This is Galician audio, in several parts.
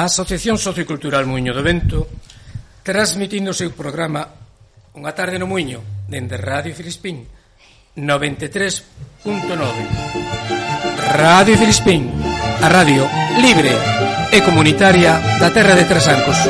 A Asociación Sociocultural Muiño do Vento transmitindo o seu programa Unha tarde no Muiño dende Radio Filispín 93.9 Radio Filispín a radio libre e comunitaria da terra de Trasancos.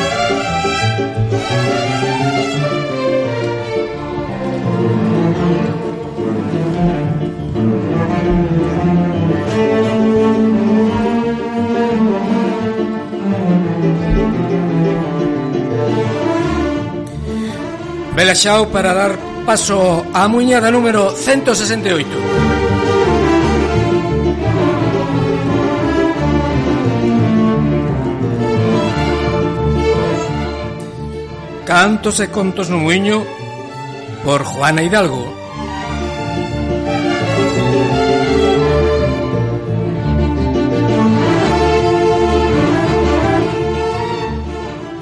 relaxado para dar paso á muñada número 168. Cantos e contos no muiño por Juana Hidalgo.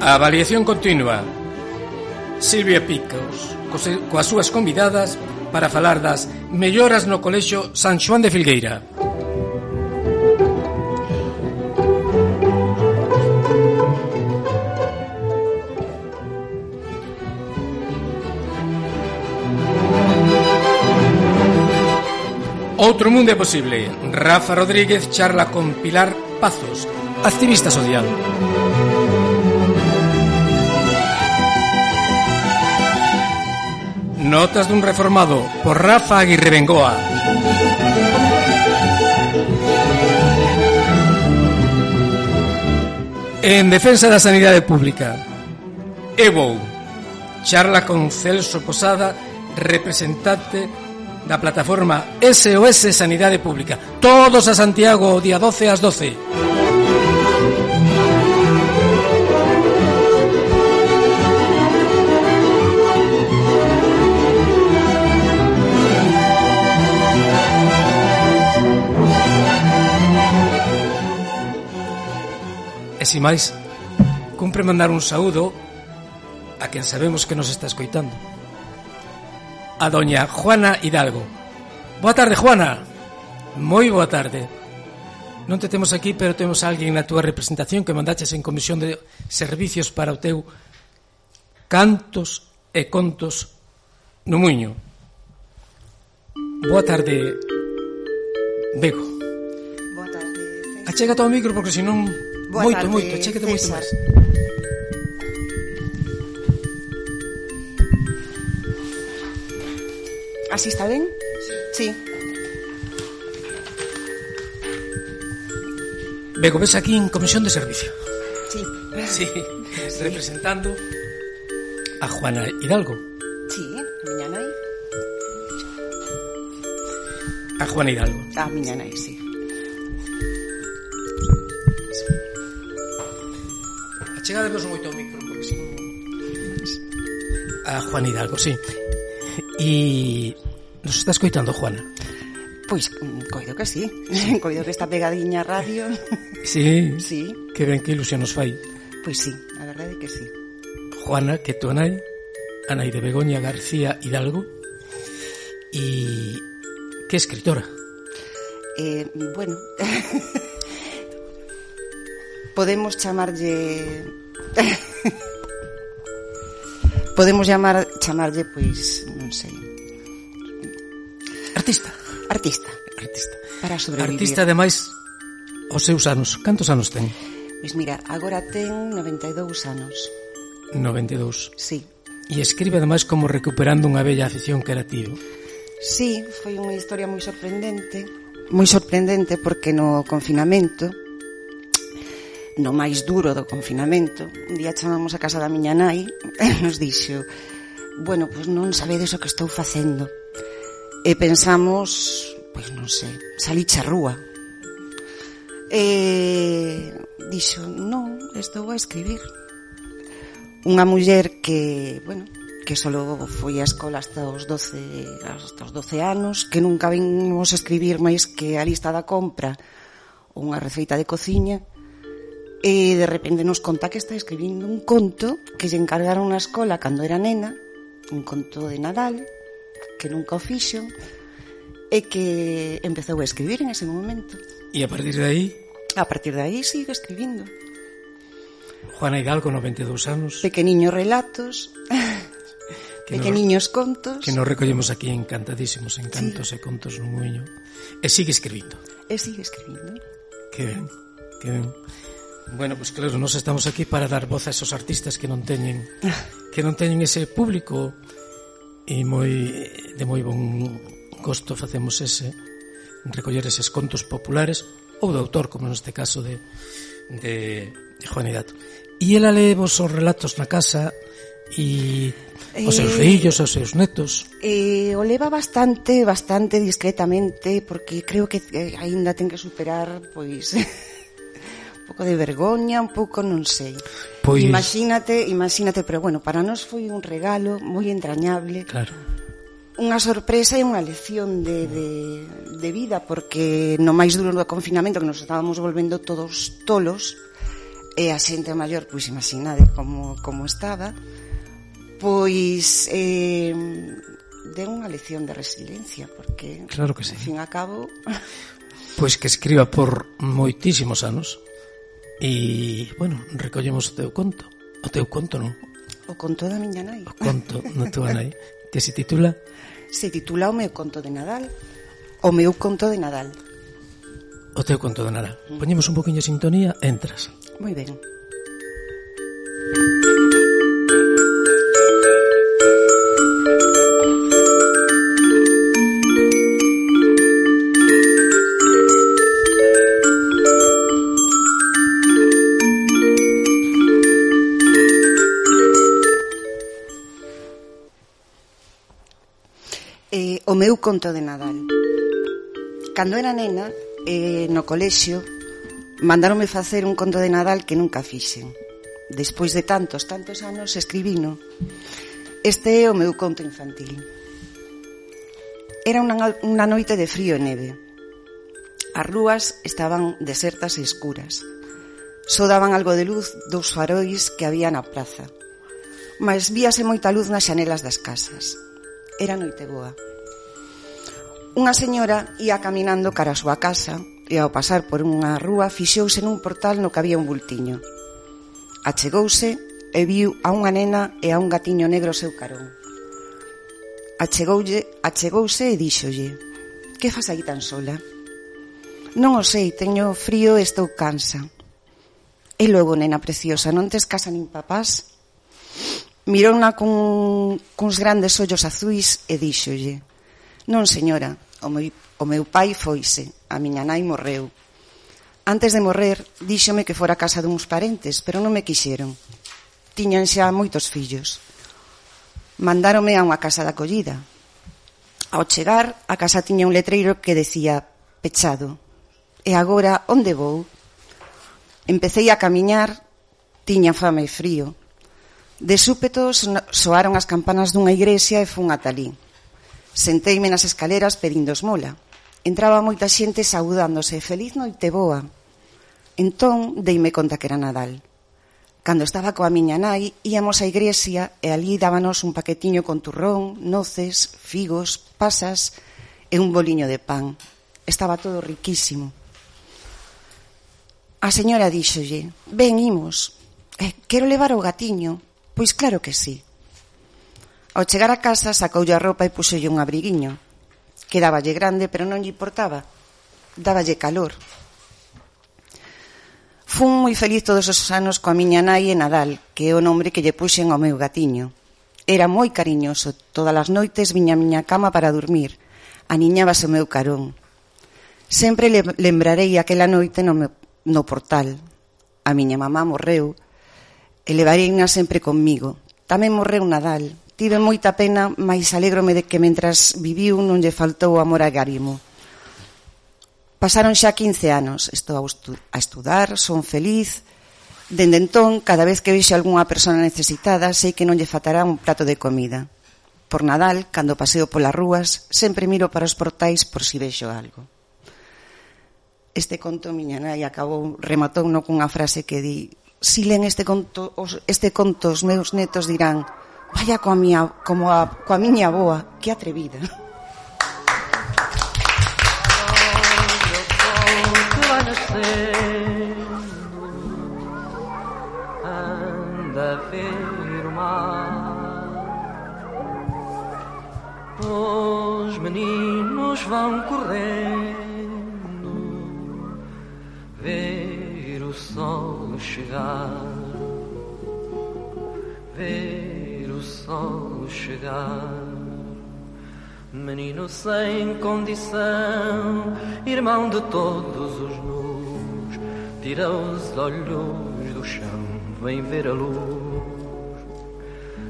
Avaliación continua. Silvia Picos, coas súas convidadas para falar das melloras no colexio San Xoán de Filgueira. Outro mundo é posible. Rafa Rodríguez charla con Pilar Pazos, activista social. Notas dun reformado por Rafa Aguirre Bengoa. En defensa da sanidade pública. Evo, charla con Celso Posada, representante da plataforma SOS Sanidade Pública. Todos a Santiago, o día 12 ás 12. E si máis, cumpre mandar un saúdo a quen sabemos que nos está escoitando. A doña Juana Hidalgo. Boa tarde, Juana. Moi boa tarde. Non te temos aquí, pero temos alguén na túa representación que mandaches en comisión de servicios para o teu cantos e contos no muiño. Boa tarde, Bego. Boa tarde. Achega todo o micro porque senón Boa moito, tarde, moito, chéquete moito máis. Así está ben? Sí. Bego, ves aquí en comisión de servicio. Sí. Sí, representando a Juana Hidalgo. Sí, miña nai. A Juana Hidalgo. A miña nai, sí. Chegádevos moito ao micro, porque senón... A Juan Hidalgo, sí. E nos está escoitando, Juana? Pois, mm, coido que sí. sí. Coido que está pegadiña radio. Sí. Sí. Que ben que ilusión nos fai. Pois sí, a verdade é que sí. Juana, que tú anai, anai de Begoña García Hidalgo, e que escritora. Eh, bueno, podemos chamarlle podemos chamar chamarlle pois, non sei. Artista, artista, artista. Para sobrevivir. Artista ademais os seus anos, cantos anos ten? Pois mira, agora ten 92 anos. 92. Sí. E escribe ademais como recuperando unha bella afición que era tío. Sí, foi unha historia moi sorprendente, moi sorprendente porque no confinamento no máis duro do confinamento, un día chamamos a casa da miña nai e nos dixo bueno, pois non sabedes o que estou facendo. E pensamos, pois non sei, saliche a rúa. E dixo, non, estou a escribir. Unha muller que, bueno, que só foi á escola hasta os 12, hasta os 12 anos, que nunca vimos escribir máis que a lista da compra ou unha receita de cociña, e de repente nos conta que está escribindo un conto que lle encargaron na escola cando era nena, un conto de Nadal, que nunca o fixo, e que empezou a escribir en ese momento. E a partir de aí? A partir de aí sigue escribindo. Juana Hidalgo, 92 anos. Pequeniños relatos. Que pequeniños nos, contos. Que nos recollemos aquí encantadísimos, encantos sí. e contos no muiño. E sigue escribindo. E sigue escribindo. Que ben, que ben. Bueno, pues claro, nós estamos aquí para dar voz a esos artistas que non teñen que non teñen ese público e moi de moi bon costo facemos ese recoller eses contos populares ou de autor, como neste caso de, de, de Juanidad. E ela lee vos os relatos na casa e os seus eh, fillos, os seus netos. Eh, o leva bastante, bastante discretamente, porque creo que eh, aínda ten que superar, pois, pouco de vergoña, un pouco non sei. Pois... Imagínate, imagínate, pero bueno, para nós foi un regalo moi entrañable. Claro. Unha sorpresa e unha lección de, de, de vida, porque no máis duro do confinamento que nos estábamos volvendo todos tolos, e a xente maior, pois imaginade como, como estaba, pois eh, de unha lección de resiliencia, porque, claro que sí. ao fin a cabo, pois que escriba por moitísimos anos. E, bueno, recollemos o teu conto. O teu conto, non? O conto da miña nai. O conto da tua nai. Que se titula? Se titula O meu conto de Nadal. O meu conto de Nadal. O teu conto de Nadal. Mm. Poñemos un poquinho de sintonía, entras. Moi ben. Thank you. O meu conto de Nadal. Cando era nena, eh, no colexio, mandaronme facer un conto de Nadal que nunca fixen. Despois de tantos, tantos anos, escribino. Este é o meu conto infantil. Era unha, unha noite de frío e neve. As rúas estaban desertas e escuras. Só daban algo de luz dous farois que había na praza. Mas víase moita luz nas xanelas das casas. Era noite boa. Unha señora ia caminando cara a súa casa e ao pasar por unha rúa fixouse nun portal no que había un bultiño. Achegouse e viu a unha nena e a un gatiño negro seu carón. Achegoulle, achegouse e díxolle Que fas aí tan sola? Non o sei, teño frío e estou cansa. E logo, nena preciosa, non tes casa nin papás? Mirouna cun, cuns grandes ollos azuis e díxolle Non, señora, O meu, o meu pai foise, a miña nai morreu. Antes de morrer, díxome que fora a casa duns parentes, pero non me quixeron. Tiñan xa moitos fillos. Mandárome a unha casa de acollida. Ao chegar, a casa tiña un letreiro que decía pechado. E agora, onde vou? Empecéi a camiñar, tiña fame e frío. De súpeto soaron as campanas dunha igrexa e fun a Talín. Senteime nas escaleras pedindo esmola. Entraba moita xente saudándose, feliz noite boa. Entón, deime conta que era Nadal. Cando estaba coa miña nai, íamos á igrexia e ali dábanos un paquetiño con turrón, noces, figos, pasas e un boliño de pan. Estaba todo riquísimo. A señora díxolle, ben, imos, eh, quero levar o gatiño. Pois claro que sí. Ao chegar a casa sacoulle a roupa e puxolle un abriguiño. Quedáballe grande, pero non lle importaba. Dáballe calor. Fun moi feliz todos os anos coa miña nai e Nadal, que é o nome que lle puxen ao meu gatiño. Era moi cariñoso. Todas as noites viña a miña cama para dormir. Aniñabase o meu carón. Sempre lembrarei aquela noite no, meu, no portal. A miña mamá morreu e levareina sempre comigo. Tamén morreu Nadal, Tive moita pena, mais alegrome de que mentras viviu non lle faltou amor a Garimo. Pasaron xa 15 anos, estou a estudar, son feliz. Dende entón, cada vez que vexo algunha persona necesitada, sei que non lle faltará un plato de comida. Por Nadal, cando paseo polas rúas, sempre miro para os portais por si vexo algo. Este conto miña nai acabou, rematou no cunha frase que di Si len este conto, os, este conto os meus netos dirán Vaya coa miña, como a, coa miña boa, que atrevida. anda a ver o mar. Os meninos vão correndo, ver o sol chegar, ver sol chegar. Menino sem condição, irmão de todos os nus, tira os olhos do chão, vem ver a luz.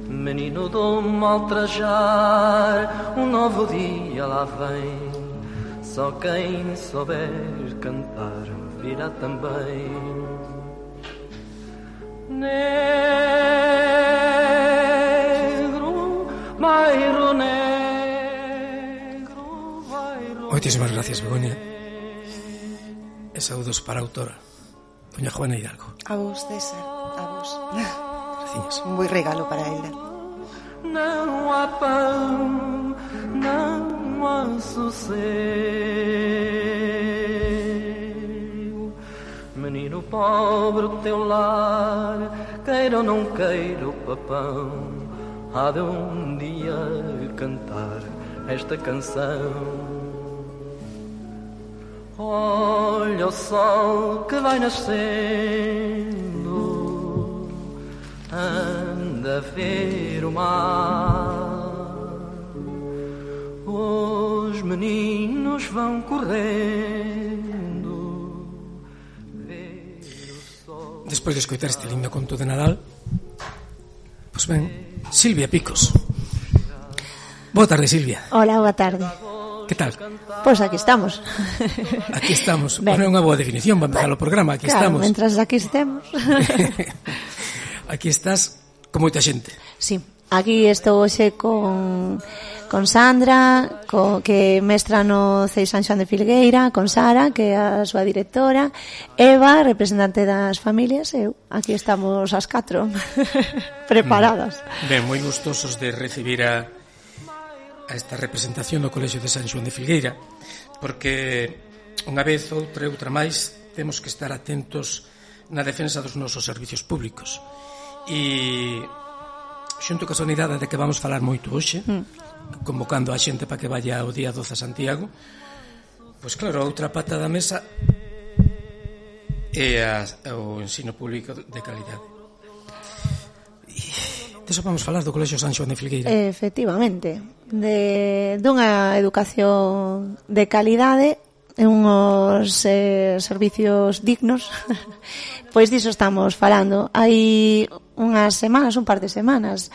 Menino do mal trajar, um novo dia lá vem. Só quem souber cantar virá também. Negro, Moitísimas gracias, Begoña. Saúdos para autora, doña Juana Hidalgo. A vos, César, a vos. Graciñas. Un moi regalo para ela. Não há pão, não há sossego. Menino pobre, o teu lar, queira ou não queira o papão, há de um dia cantar esta canção. Olha o sol que vai nascendo, anda a ver o mar. Os meninos vão correndo, ver o sol. Despois de escoitar este lindo conto de Nadal, pois ben, Silvia Picos. Boa tarde, Silvia. Hola, boa tarde. Que tal? Pois aquí estamos. Aquí estamos. Ben. Bueno, é unha boa definición para empezar o programa. Aquí claro, estamos. mentras aquí estemos. aquí estás con moita xente. Sí, aquí estou hoxe con con Sandra, co, que mestra no CEI San Xoan de Filgueira, con Sara, que é a súa directora, Eva, representante das familias, eu. Aquí estamos as catro, preparadas. Ben, moi gustosos de recibir a a esta representación do Colexio de San Xoán de Filgueira, porque unha vez, outra e outra máis, temos que estar atentos na defensa dos nosos servicios públicos. E xunto ca sanidade de que vamos falar moito hoxe, mm. convocando a xente para que vaya ao día 12 a Santiago, pois claro, a outra pata da mesa é a, o ensino público de calidade. E Desa vamos falar do Colexio San Xoan de Filgueira. Efectivamente. De, dunha educación de calidade e unhos eh, servicios dignos, pois diso estamos falando. Hai unhas semanas, un par de semanas,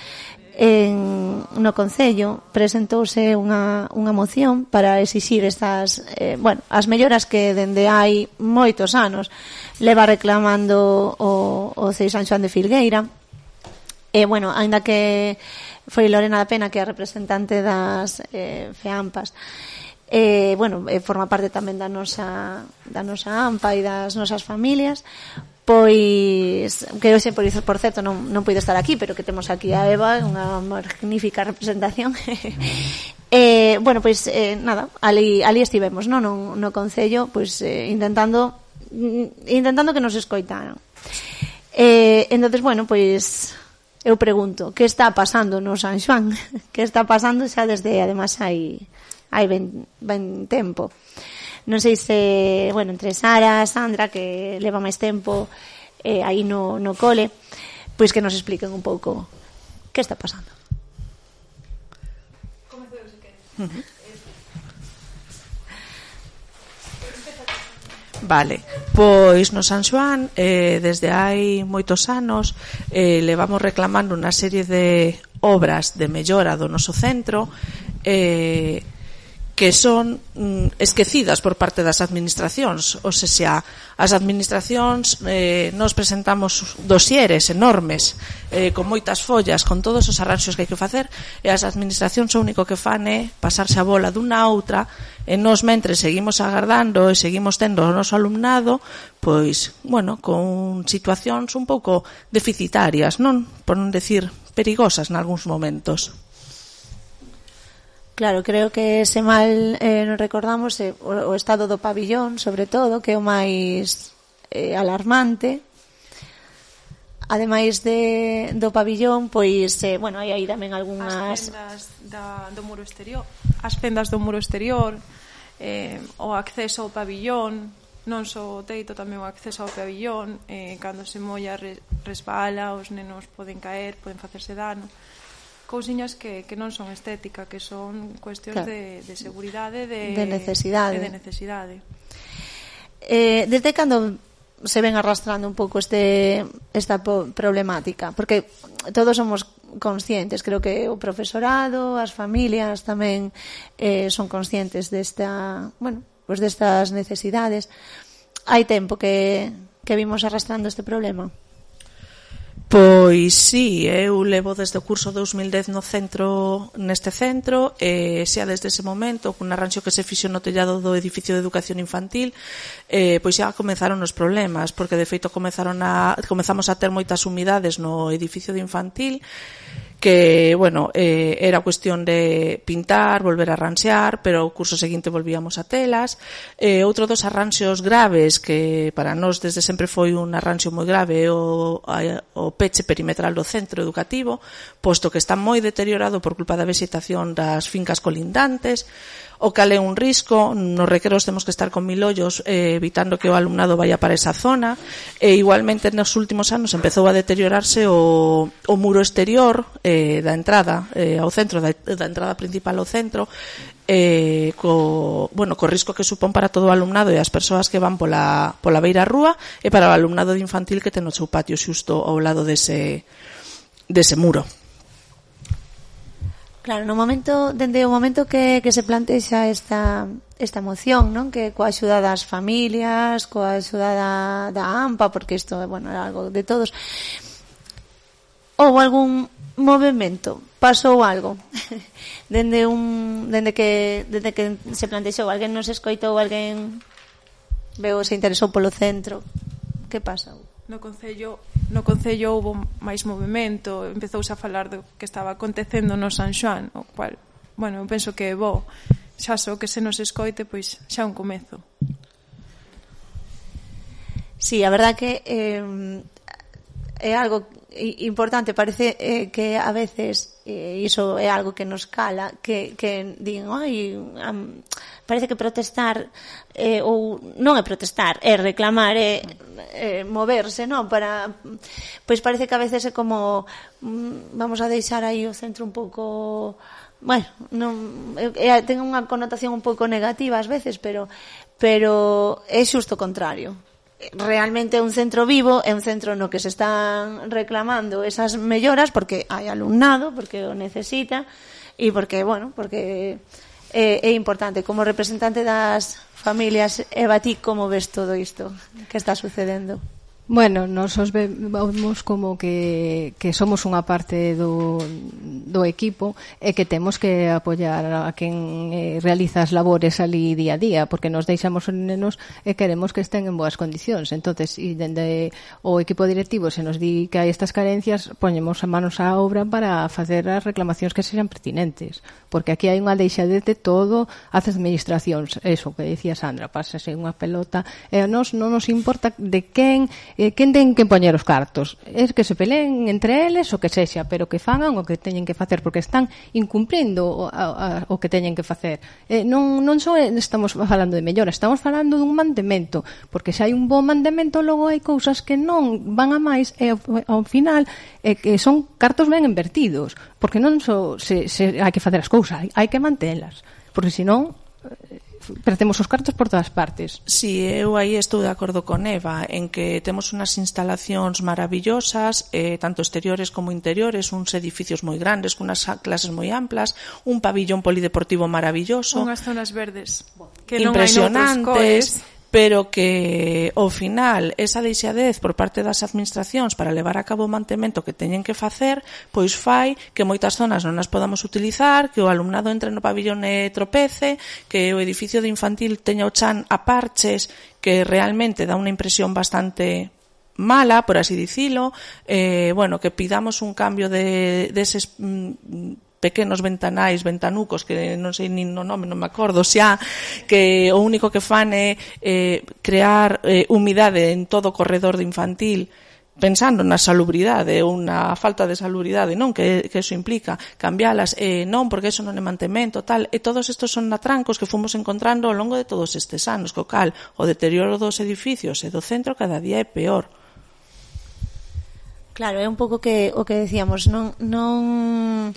en, no Concello presentouse unha, unha moción para exixir estas, eh, bueno, as melloras que dende hai moitos anos leva reclamando o, o Cei San Xoán de Filgueira E, bueno, aínda que foi Lorena da Pena que é a representante das eh, FEAMPAS, eh, bueno, eh, forma parte tamén da nosa, da nosa AMPA e das nosas familias, pois que hoxe por, por certo non, non puido estar aquí pero que temos aquí a Eva unha magnífica representación. Eh, bueno, pois eh, nada ali, ali estivemos no, no, no Concello pois, eh, intentando mm, intentando que nos escoitaran. Eh, entonces bueno, pois eu pregunto, que está pasando no San Xoán? Que está pasando xa desde, además, hai, hai ben, ben tempo. Non sei se, bueno, entre Sara, Sandra, que leva máis tempo eh, aí no, no cole, pois que nos expliquen un pouco que está pasando. Comezou, se queres. Uh -huh. Vale, pois no San Xoán eh, desde hai moitos anos eh, levamos reclamando unha serie de obras de mellora do noso centro eh, que son mm, esquecidas por parte das administracións, ou seja, as administracións eh, nos presentamos dosieres enormes eh, con moitas follas, con todos os arranxos que hai que facer e as administracións o único que fan é pasarse a bola dunha a outra e nos mentre seguimos agardando e seguimos tendo o noso alumnado pois, bueno, con situacións un pouco deficitarias, non? Por non decir perigosas nalgúns momentos. Claro, creo que se mal eh, nos recordamos eh, o, o estado do pabillón, sobre todo, que é o máis eh, alarmante. Ademais de, do pabillón, pois, eh, bueno, hai aí tamén algunhas... As fendas da, do muro exterior, as fendas do muro exterior, eh, o acceso ao pabillón, non só o teito, tamén o acceso ao pabillón, eh, cando se molla resbala, os nenos poden caer, poden facerse dano cousiñas que, que non son estética, que son cuestións claro. de, de seguridade, de, de necesidade. De necesidade. Eh, desde cando se ven arrastrando un pouco este esta problemática, porque todos somos conscientes, creo que o profesorado, as familias tamén eh, son conscientes desta, bueno, pois pues destas necesidades. Hai tempo que que vimos arrastrando este problema. Pois sí, eh, eu levo desde o curso 2010 no centro neste centro e xa desde ese momento cun arranxo que se fixo no tellado do edificio de educación infantil eh, pois xa comezaron os problemas porque de feito comezaron a, comezamos a ter moitas humidades no edificio de infantil que, bueno, eh, era cuestión de pintar, volver a ransear, pero o curso seguinte volvíamos a telas. Eh, outro dos arranxeos graves que para nós desde sempre foi un arranxeo moi grave o, o peche perimetral do centro educativo, posto que está moi deteriorado por culpa da vegetación das fincas colindantes, o cal é un risco, nos recreos temos que estar con mil ollos eh, evitando que o alumnado vaya para esa zona, e igualmente nos últimos anos empezou a deteriorarse o, o muro exterior eh, da entrada eh, ao centro, da, da entrada principal ao centro, eh, co, bueno, co risco que supón para todo o alumnado e as persoas que van pola, pola beira rúa e para o alumnado de infantil que ten o seu patio xusto ao lado dese, dese muro. Claro, no momento, dende o momento que, que se plantexa esta, esta moción, non? Que coa axuda das familias, coa axuda da, da AMPA, porque isto, bueno, é algo de todos. Ou algún movimento, pasou algo. dende un dende que dende que se plantexou, alguén nos escoitou, alguén veu se interesou polo centro. Que pasou? No Concello, no Concello houve máis movimento, empezouse a falar do que estaba acontecendo no San Xoán, o cual, bueno, eu penso que é bo. Xa só que se nos escoite, pois xa un comezo. Sí, a verdad que eh, é algo importante, parece eh, que a veces eh, iso é algo que nos cala, que, que din, ai, am, parece que protestar eh, ou non é protestar, é reclamar, é, é moverse, non? Para pois parece que a veces é como mm, vamos a deixar aí o centro un pouco bueno, non é, ten unha connotación un pouco negativa ás veces, pero pero é xusto o contrario realmente é un centro vivo, é un centro no que se están reclamando esas melloras porque hai alumnado, porque o necesita e porque, bueno, porque é, é importante. Como representante das familias, Eva, ti como ves todo isto que está sucedendo? Bueno, nos os vemos como que, que somos unha parte do, do equipo e que temos que apoiar a quen eh, realiza as labores ali día a día, porque nos deixamos os nenos e queremos que estén en boas condicións. entonces e dende o equipo directivo se nos di que hai estas carencias, poñemos a manos á obra para facer as reclamacións que sexan pertinentes, porque aquí hai unha deixadez de todo as administracións, eso que dicía Sandra, pásase unha pelota, e a nos non nos importa de quen eh, quen ten que poñer os cartos? Es que se peleen entre eles o que sexa, pero que fagan o que teñen que facer, porque están incumplindo o, a, a, o que teñen que facer. Eh, non, non só estamos falando de mellora, estamos falando dun mandamento, porque se hai un bon mandamento, logo hai cousas que non van a máis e ao, ao final eh, que son cartos ben invertidos, porque non só se, se hai que facer as cousas, hai, hai que mantelas, porque senón... Eh, perdemos os cartos por todas partes. Si, sí, eu aí estou de acordo con Eva en que temos unhas instalacións maravillosas, eh, tanto exteriores como interiores, uns edificios moi grandes, cunhas clases moi amplas, un pabillón polideportivo maravilloso. Unhas zonas verdes que non impresionantes. Hai pero que ao final esa deixadez por parte das administracións para levar a cabo o mantemento que teñen que facer, pois fai que moitas zonas non as podamos utilizar, que o alumnado entre no pabillón e tropece, que o edificio de infantil teña o chan a parches, que realmente dá unha impresión bastante mala, por así dicilo, eh, bueno, que pidamos un cambio de, de, pequenos ventanais, ventanucos, que non sei nin no nome, non me acordo xa, que o único que fan é eh, crear eh, humidade en todo o corredor de infantil, pensando na salubridade ou na falta de salubridade, non que, que eso implica, cambialas, eh, non, porque eso non é mantemento, tal, e todos estos son natrancos que fomos encontrando ao longo de todos estes anos, co cal, o deterioro dos edificios e do centro cada día é peor. Claro, é un pouco que o que decíamos, non non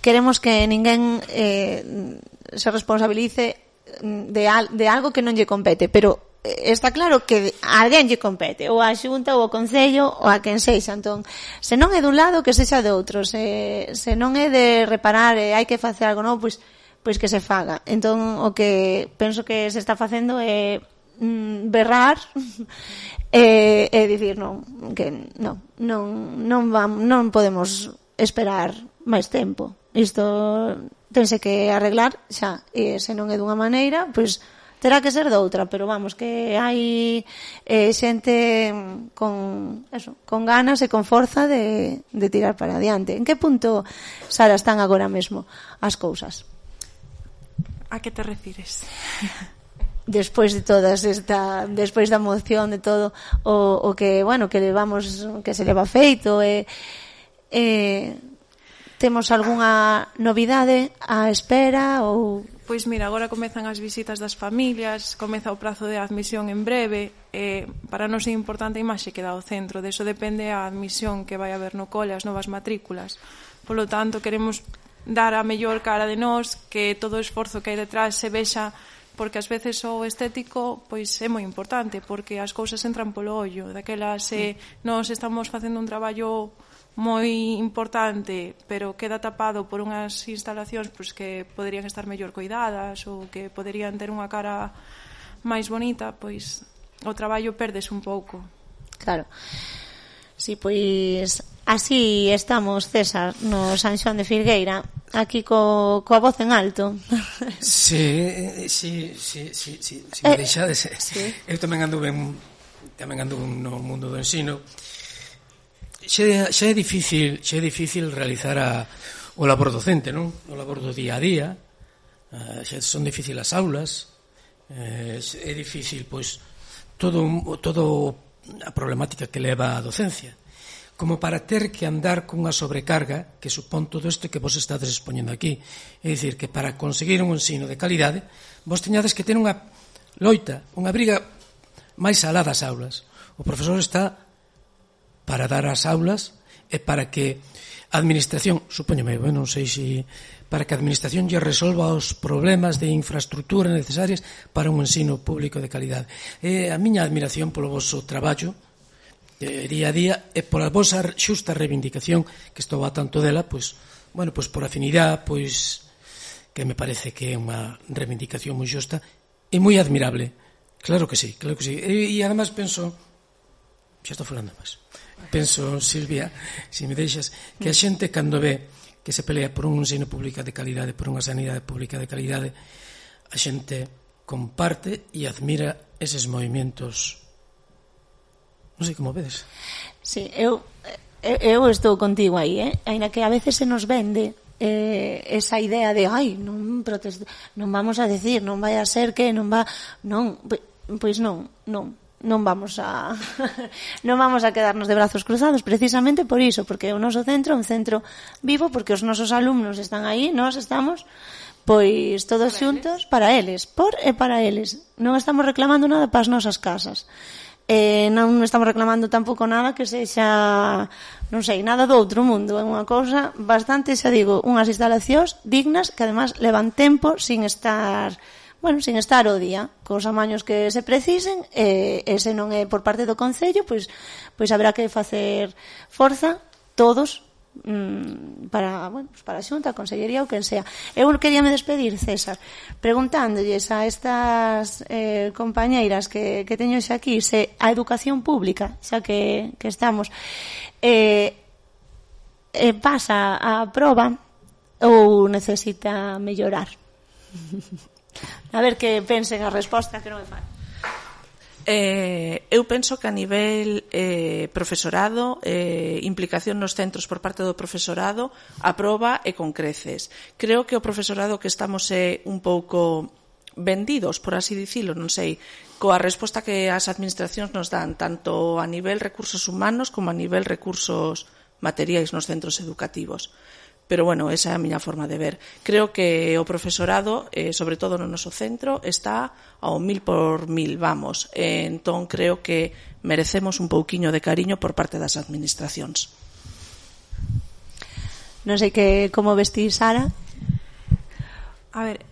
queremos que ninguén eh, se responsabilice mm, de, al, de algo que non lle compete, pero eh, está claro que a alguén lle compete, ou a Xunta, ou o Concello, ou a quen sexa. Entón, se non é dun lado, que sexa de outro. Se, se non é de reparar e hai que facer algo novo, pois, pois que se faga. Entón, o que penso que se está facendo é mm, berrar e, e dicir non, que non, non, non, vam, non podemos esperar máis tempo. Isto tense que arreglar xa, e se non é dunha maneira, pois terá que ser doutra, pero vamos, que hai eh, xente con, eso, con ganas e con forza de, de tirar para adiante. En que punto, Sara, están agora mesmo as cousas? A que te refires? despois de todas esta despois da moción de todo o, o que, bueno, que levamos que se leva feito e eh, eh, Temos algunha novidade á espera ou? Pois mira, agora comezan as visitas das familias, comeza o prazo de admisión en breve, e para non ser importante a imaxe que dá o centro, de eso depende a admisión que vai haber no cole, as novas matrículas. Por lo tanto, queremos dar a mellor cara de nós, que todo o esforzo que hai detrás se vexa porque ás veces o estético pois é moi importante porque as cousas entran polo ollo. Daquela se nós estamos facendo un traballo moi importante, pero queda tapado por unhas instalacións pois, que poderían estar mellor cuidadas ou que poderían ter unha cara máis bonita, pois o traballo perdes un pouco. Claro. Si, sí, pois así estamos, César, no San Xoán de Filgueira, aquí co, coa voz en alto. Sí, sí, sí, sí, sí, me eh, deixades. Sí. Eu tamén anduve, tamén anduve no mundo do ensino, xa, xe é difícil, xa é difícil realizar a, o labor docente, non? O labor do día a día. Uh, son difícil as aulas. Eh, é difícil, pois, todo, todo a problemática que leva a docencia como para ter que andar cunha sobrecarga que supón todo isto que vos estades expoñendo aquí. É dicir, que para conseguir un ensino de calidade, vos teñades que ter unha loita, unha briga máis alá das aulas. O profesor está para dar as aulas e para que a administración, supóñome, bueno, non sei se para que a administración lle resolva os problemas de infraestructura necesarias para un ensino público de calidade. E a miña admiración polo vosso traballo eh, día a día e pola vosa xusta reivindicación que estou a tanto dela, pois, bueno, pois por afinidade, pois que me parece que é unha reivindicación moi xusta e moi admirable. Claro que sí, claro que sí. E, e además penso xa estou falando máis penso, Silvia, se me deixas, que a xente cando ve que se pelea por un ensino público de calidade, por unha sanidade pública de calidade, a xente comparte e admira eses movimentos. Non sei como vedes. Sí, eu, eu estou contigo aí, eh? Aina que a veces se nos vende eh, esa idea de ai, non protesto, non vamos a decir, non vai a ser que non va, non, pois non, non non vamos a non vamos a quedarnos de brazos cruzados precisamente por iso, porque o noso centro é un centro vivo porque os nosos alumnos están aí, nós estamos pois todos para xuntos eles. para eles, por e para eles. Non estamos reclamando nada para as nosas casas. Eh, non estamos reclamando tampouco nada que sexa, non sei, nada do outro mundo. É unha cousa bastante, xa digo, unhas instalacións dignas que además levan tempo sin estar bueno, sin estar o día, cos amaños que se precisen, e, e se non é por parte do Concello, pois, pois habrá que facer forza todos mm, para, bueno, para a Xunta, a Consellería ou quen sea. Eu quería me despedir, César, preguntándolles a estas eh, compañeiras que, que teño xa aquí se a educación pública, xa que, que estamos, eh, eh, pasa a proba ou necesita mellorar? A ver que pensen a resposta que non é fácil. Eh, eu penso que a nivel eh, profesorado, eh, implicación nos centros por parte do profesorado, aproba e con creces. Creo que o profesorado que estamos é un pouco vendidos, por así dicilo, non sei, coa resposta que as administracións nos dan, tanto a nivel recursos humanos como a nivel recursos materiais nos centros educativos. Pero bueno, esa é a miña forma de ver. Creo que o profesorado, eh, sobre todo no noso centro, está ao mil por mil, vamos. Eh, entón, creo que merecemos un pouquiño de cariño por parte das administracións. Non sei que como vestir Sara. A ver,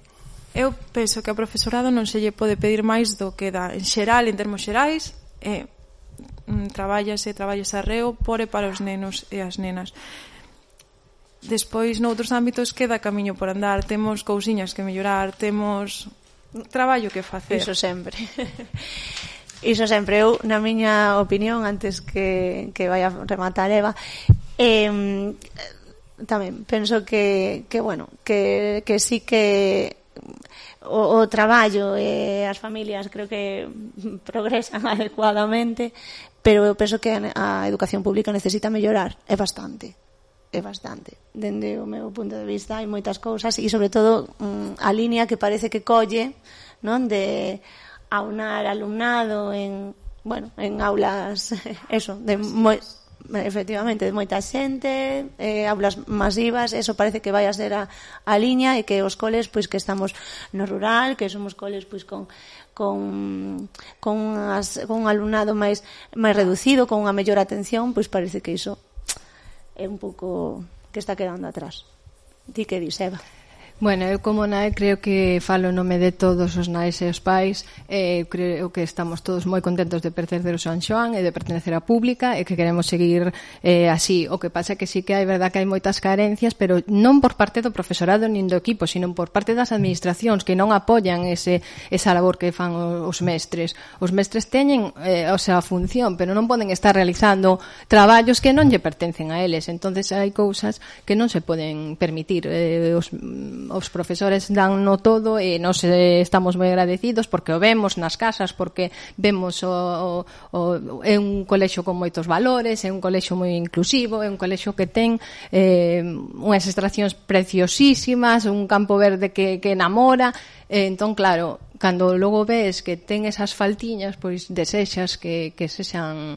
eu penso que ao profesorado non se lle pode pedir máis do que dá en xeral, en termos xerais, eh, mm, traballase, traballase arreo por e para os nenos e as nenas. Despois, noutros ámbitos, queda camiño por andar. Temos cousiñas que mellorar, temos traballo que facer. Iso sempre. Iso sempre eu, na miña opinión, antes que, que vai a rematar Eva, eh, tamén penso que, que bueno, que, que sí que o, o traballo e as familias creo que progresan adecuadamente, pero eu penso que a educación pública necesita mellorar, é bastante é bastante. Dende o meu punto de vista hai moitas cousas e sobre todo mm, a línea que parece que colle, non, de aunar alumnado en, bueno, en aulas eso, de moi, efectivamente de moita xente, eh, aulas masivas, eso parece que vai a ser a, a liña e que os coles pois que estamos no rural, que somos coles pois con con con, as, con un alumnado máis máis reducido, con unha mellor atención, pois parece que iso é un pouco que está quedando atrás. Di que diseva. Bueno, eu como nai creo que falo nome de todos os nais e os pais eh, creo que estamos todos moi contentos de pertenecer ao San Xoan e de pertenecer á pública e que queremos seguir eh, así. O que pasa é que sí que hai verdad que hai moitas carencias, pero non por parte do profesorado nin do equipo, sino por parte das administracións que non apoian ese, esa labor que fan os mestres. Os mestres teñen eh, o sea, a función, pero non poden estar realizando traballos que non lle pertencen a eles. entonces hai cousas que non se poden permitir. Eh, os os profesores dan no todo e nos eh, estamos moi agradecidos porque o vemos nas casas, porque vemos o, o, o é un colexo con moitos valores, é un colexo moi inclusivo, é un colexo que ten eh, unhas extraccións preciosísimas, un campo verde que, que enamora, eh, entón claro, cando logo ves que ten esas faltiñas, pois desexas que, que se xan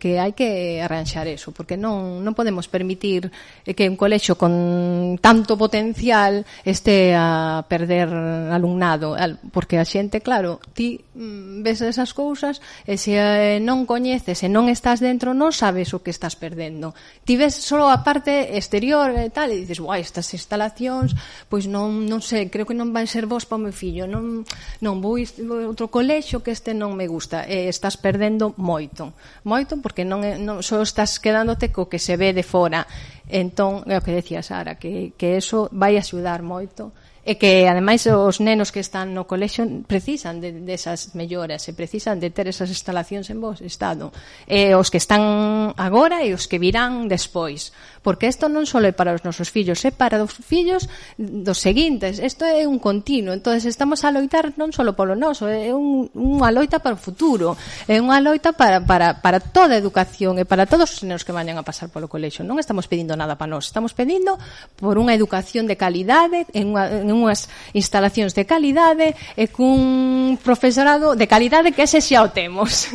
que hai que arranxar eso, porque non, non podemos permitir que un colexo con tanto potencial este a perder alumnado, porque a xente, claro, ti mm, ves esas cousas e se eh, non coñeces e non estás dentro, non sabes o que estás perdendo. Ti ves só a parte exterior e tal, e dices, guai, estas instalacións, pois non, non sei, creo que non vai ser vos para o meu fillo, non, non vou, vou outro colexo que este non me gusta, e estás perdendo moito, moito tanto porque non, é, non só estás quedándote co que se ve de fora entón, é o que decía Sara que, que eso vai axudar moito e que ademais os nenos que están no colexio precisan de, desas de melloras e precisan de ter esas instalacións en vos estado. E os que están agora e os que virán despois. Porque isto non só é para os nosos fillos é para os fillos dos seguintes. Isto é un continuo. Entonces estamos a loitar non só polo noso é un, unha loita para o futuro. É unha loita para, para, para toda a educación e para todos os nenos que vayan a pasar polo colexio. Non estamos pedindo nada para nós. Estamos pedindo por unha educación de calidade en, unha, en unhas instalacións de calidade e cun profesorado de calidade que ese xa o temos.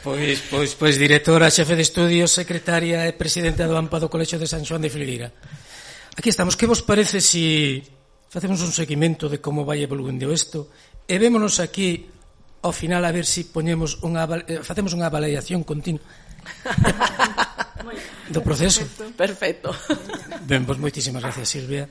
Pois, pois, pois directora, xefe de estudios, secretaria e presidenta do AMPA do Colexo de San Xoán de Filgueira. Aquí estamos. Que vos parece si facemos un seguimento de como vai evoluindo isto e vémonos aquí ao final a ver si poñemos unha, eh, facemos unha avaliación continua do proceso. Perfecto. Perfecto. Ben, pois moitísimas gracias, Silvia.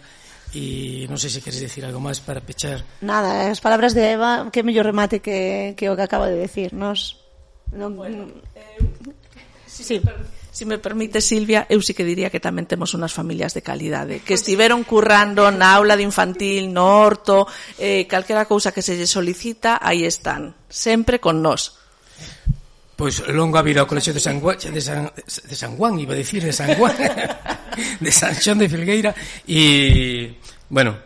E non sei se queres decir algo máis para pechar. Nada, eh, as palabras de Eva, que mellor remate que, que o que acaba de decir. Nos, non... Bueno, eh, si sí. Me Si me permite, Silvia, eu sí que diría que tamén temos unhas familias de calidade que estiveron currando na aula de infantil, no horto, eh, calquera cousa que se lle solicita, aí están, sempre con nós. Pois longa vida ao colexio de San Juan, de San, de San Juan, iba a decir, de San Juan, de San Xón de Filgueira, e, bueno,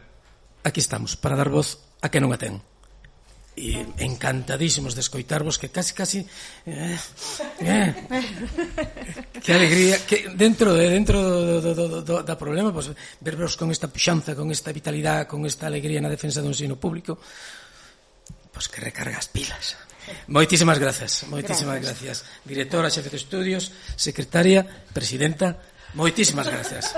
aquí estamos, para dar voz a que non a ten. E encantadísimos de escoitarvos que casi, casi... Eh, eh, que alegría, que dentro de dentro do, do, do, do, da problema, pues, vervos con esta puxanza, con esta vitalidade, con esta alegría na defensa do ensino público, pois pues que recargas pilas. Moitísimas grazas, moitísimas gracias. gracias. Directora, xefe de estudios, secretaria, presidenta, moitísimas grazas.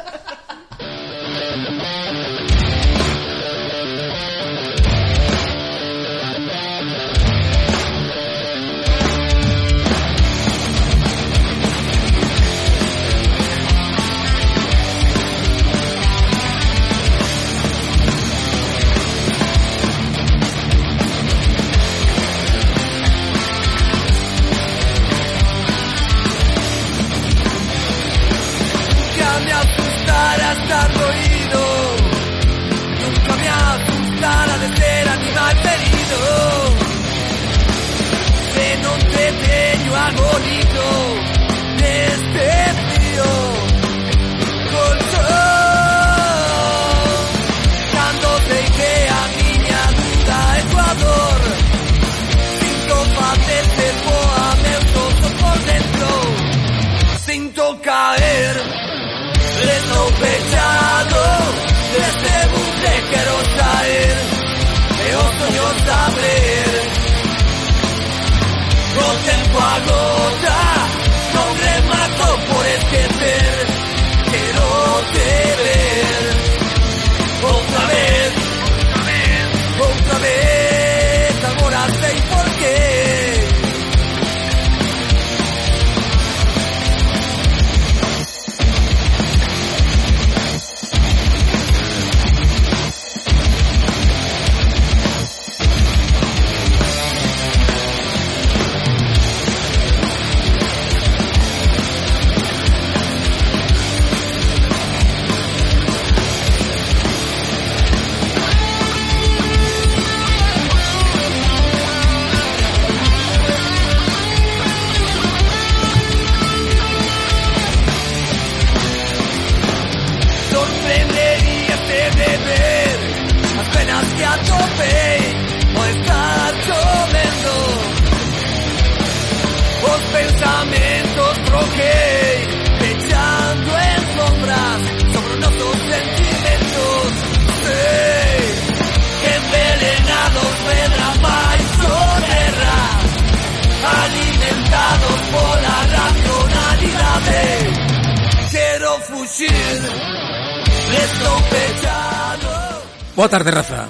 Boa tarde, raza.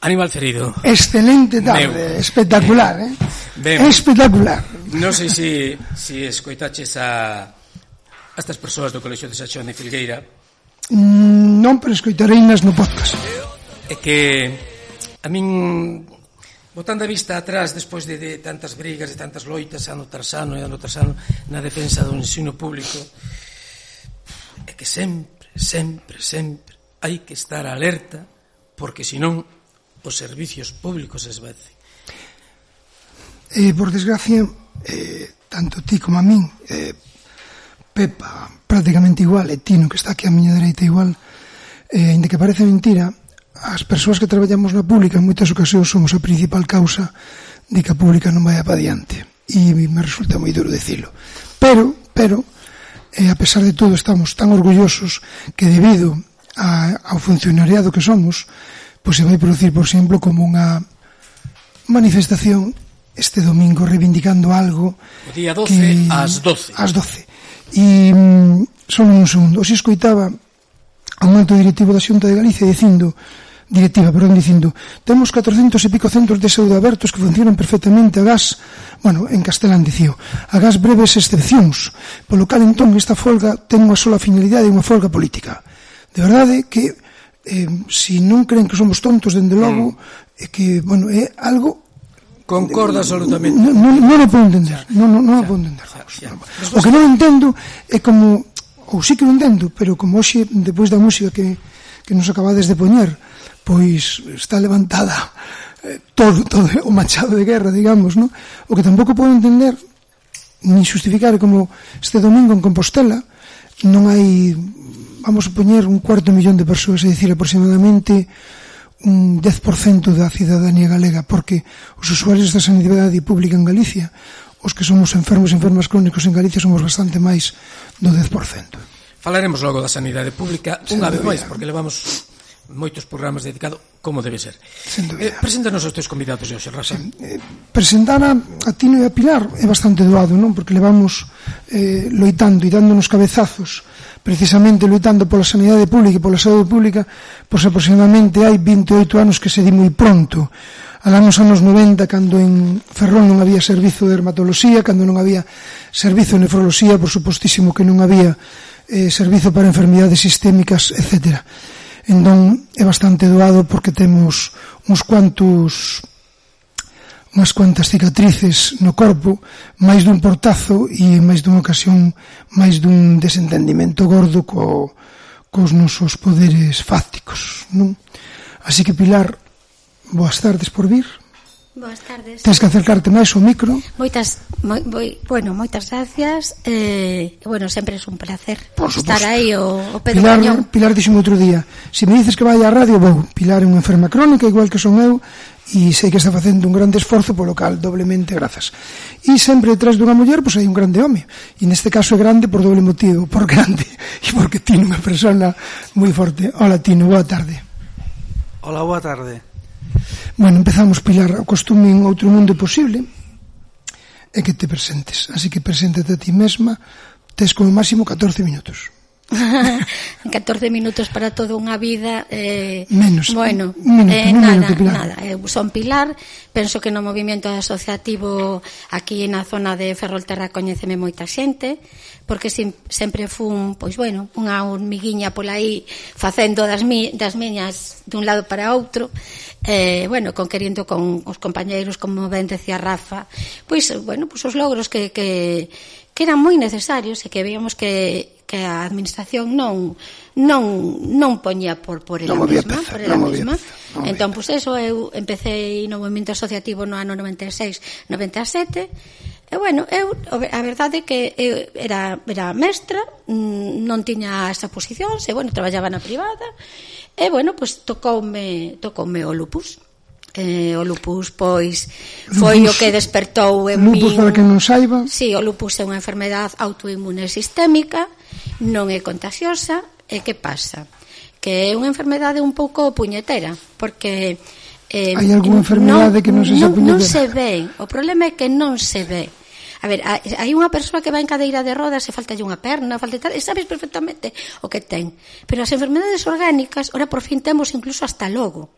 Animal ferido. Excelente tarde, Meu. espectacular, eh? Ben. Espectacular. Non sei se, se escoitaches a, a estas persoas do Colexio de Saxón de Filgueira. Mm, non, pero escoitarei nas no podcast. É que a min botando a vista atrás despois de, de tantas brigas e tantas loitas ano tras ano e ano tras ano na defensa do ensino público é que sempre sempre, sempre hai que estar alerta porque senón os servicios públicos esvecen. Eh, por desgracia, eh, tanto ti como a min, eh, Pepa prácticamente igual, e Tino que está aquí a miña dereita igual, eh, ainda que parece mentira, as persoas que traballamos na pública en moitas ocasións somos a principal causa de que a pública non vai para diante. E me resulta moi duro dicilo. Pero, pero, e a pesar de todo estamos tan orgullosos que debido a, ao funcionariado que somos, pois se vai producir, por exemplo, como unha manifestación este domingo reivindicando algo o día 12 que, ás 12 ás 12 e mm, só un segundo, se escoitaba a un alto directivo da Xunta de Galicia dicindo directiva, perdón, dicindo temos 400 e pico centros de saúde abertos que funcionan perfectamente a gas bueno, en castelán dicío, a gas breves excepcións, polo cal entón esta folga ten unha sola finalidade unha folga política. De verdade que eh, si non creen que somos tontos, dende mm. logo, mm. que, bueno, é algo Concordo absolutamente. Non no, no, no podo entender. Non no, no, no podo entender. Xa, xa. O que non entendo é como ou sí que o entendo, pero como hoxe depois da música que que nos acabades de poñer, pois está levantada eh, todo, todo o machado de guerra, digamos, no? o que tampouco podo entender ni justificar como este domingo en Compostela non hai, vamos a poñer, un cuarto millón de persoas, é dicir, aproximadamente un 10% da cidadanía galega, porque os usuarios da sanidade pública en Galicia, os que somos enfermos e enfermas crónicos en Galicia, somos bastante máis do 10%. Falaremos logo da sanidade pública unha vez máis, porque levamos moitos programas dedicados como debe ser. Eh, preséntanos os teus convidados hoxe, Rafa. Eh, presentar a, a Tino e a Pilar é bastante doado, non? Porque levamos eh, loitando e dándonos cabezazos precisamente loitando pola sanidade pública e pola saúde pública, pois aproximadamente hai 28 anos que se di moi pronto. Alá nos anos 90, cando en Ferrol non había servizo de dermatoloxía, cando non había servizo de nefroloxía, por supostísimo que non había eh, servizo para enfermidades sistémicas, etcétera. Entón é bastante doado porque temos uns cuantos unhas cuantas cicatrices no corpo, máis dun portazo e máis dunha ocasión, máis dun desentendimento gordo co, cos nosos poderes fácticos, non? Así que Pilar, boas tardes por vir. Boas tardes. Tens que acercarte máis ao micro. Moitas, moi, moi, bueno, moitas gracias. Eh, bueno, sempre é un placer Por estar aí o, o Pedro Pilar, Cañón. Pilar dixeme outro día, se me dices que vai á radio, vou. Pilar é unha enferma crónica, igual que son eu, e sei que está facendo un grande esforzo polo cal doblemente grazas. E sempre detrás dunha muller pois hai un grande home. E neste caso é grande por doble motivo, por grande e porque tiene unha persona moi forte. Hola Tino, boa tarde. Hola, boa tarde. Bueno, empezamos, Pilar, o costume en outro mundo posible é que te presentes. Así que preséntate a ti mesma, tes como máximo 14 minutos. 14 minutos para toda unha vida eh, menos, bueno, menos, eh, un nada, Pilar. nada eu son Pilar penso que no movimento asociativo aquí na zona de Ferrolterra coñeceme moita xente porque sim, sempre fun, pois bueno, unha hormiguiña pola aí facendo das, mi, das miñas dun lado para outro, eh, bueno, conquerindo con os compañeiros, como ben decía Rafa, pois, bueno, pois os logros que, que, que eran moi necesarios e que veíamos que, que a administración non non non poñía por por ela non mesma, pensar, por ela non. Pensar, non entón, pois eso eu empecé no movimento asociativo no ano 96, 97 E bueno, eu a verdade é que eu era, era mestra, mm, non tiña esa posición, se bueno, traballaba na privada, e bueno, pois tocoume, tocoume o lupus. Eh, o lupus pois foi lupus, o que despertou en lupus, min. Lupus para que non saiba. Si, sí, o lupus é unha enfermedade autoinmune sistémica, non é contagiosa, e que pasa? Que é unha enfermedade un pouco puñetera, porque Eh, Hai algunha enfermedade non, que non se non, non se ve. O problema é que non se ve. A ver, hai unha persoa que vai en cadeira de rodas e falta unha perna, falta tal, e sabes perfectamente o que ten. Pero as enfermedades orgánicas, ora por fin temos incluso hasta logo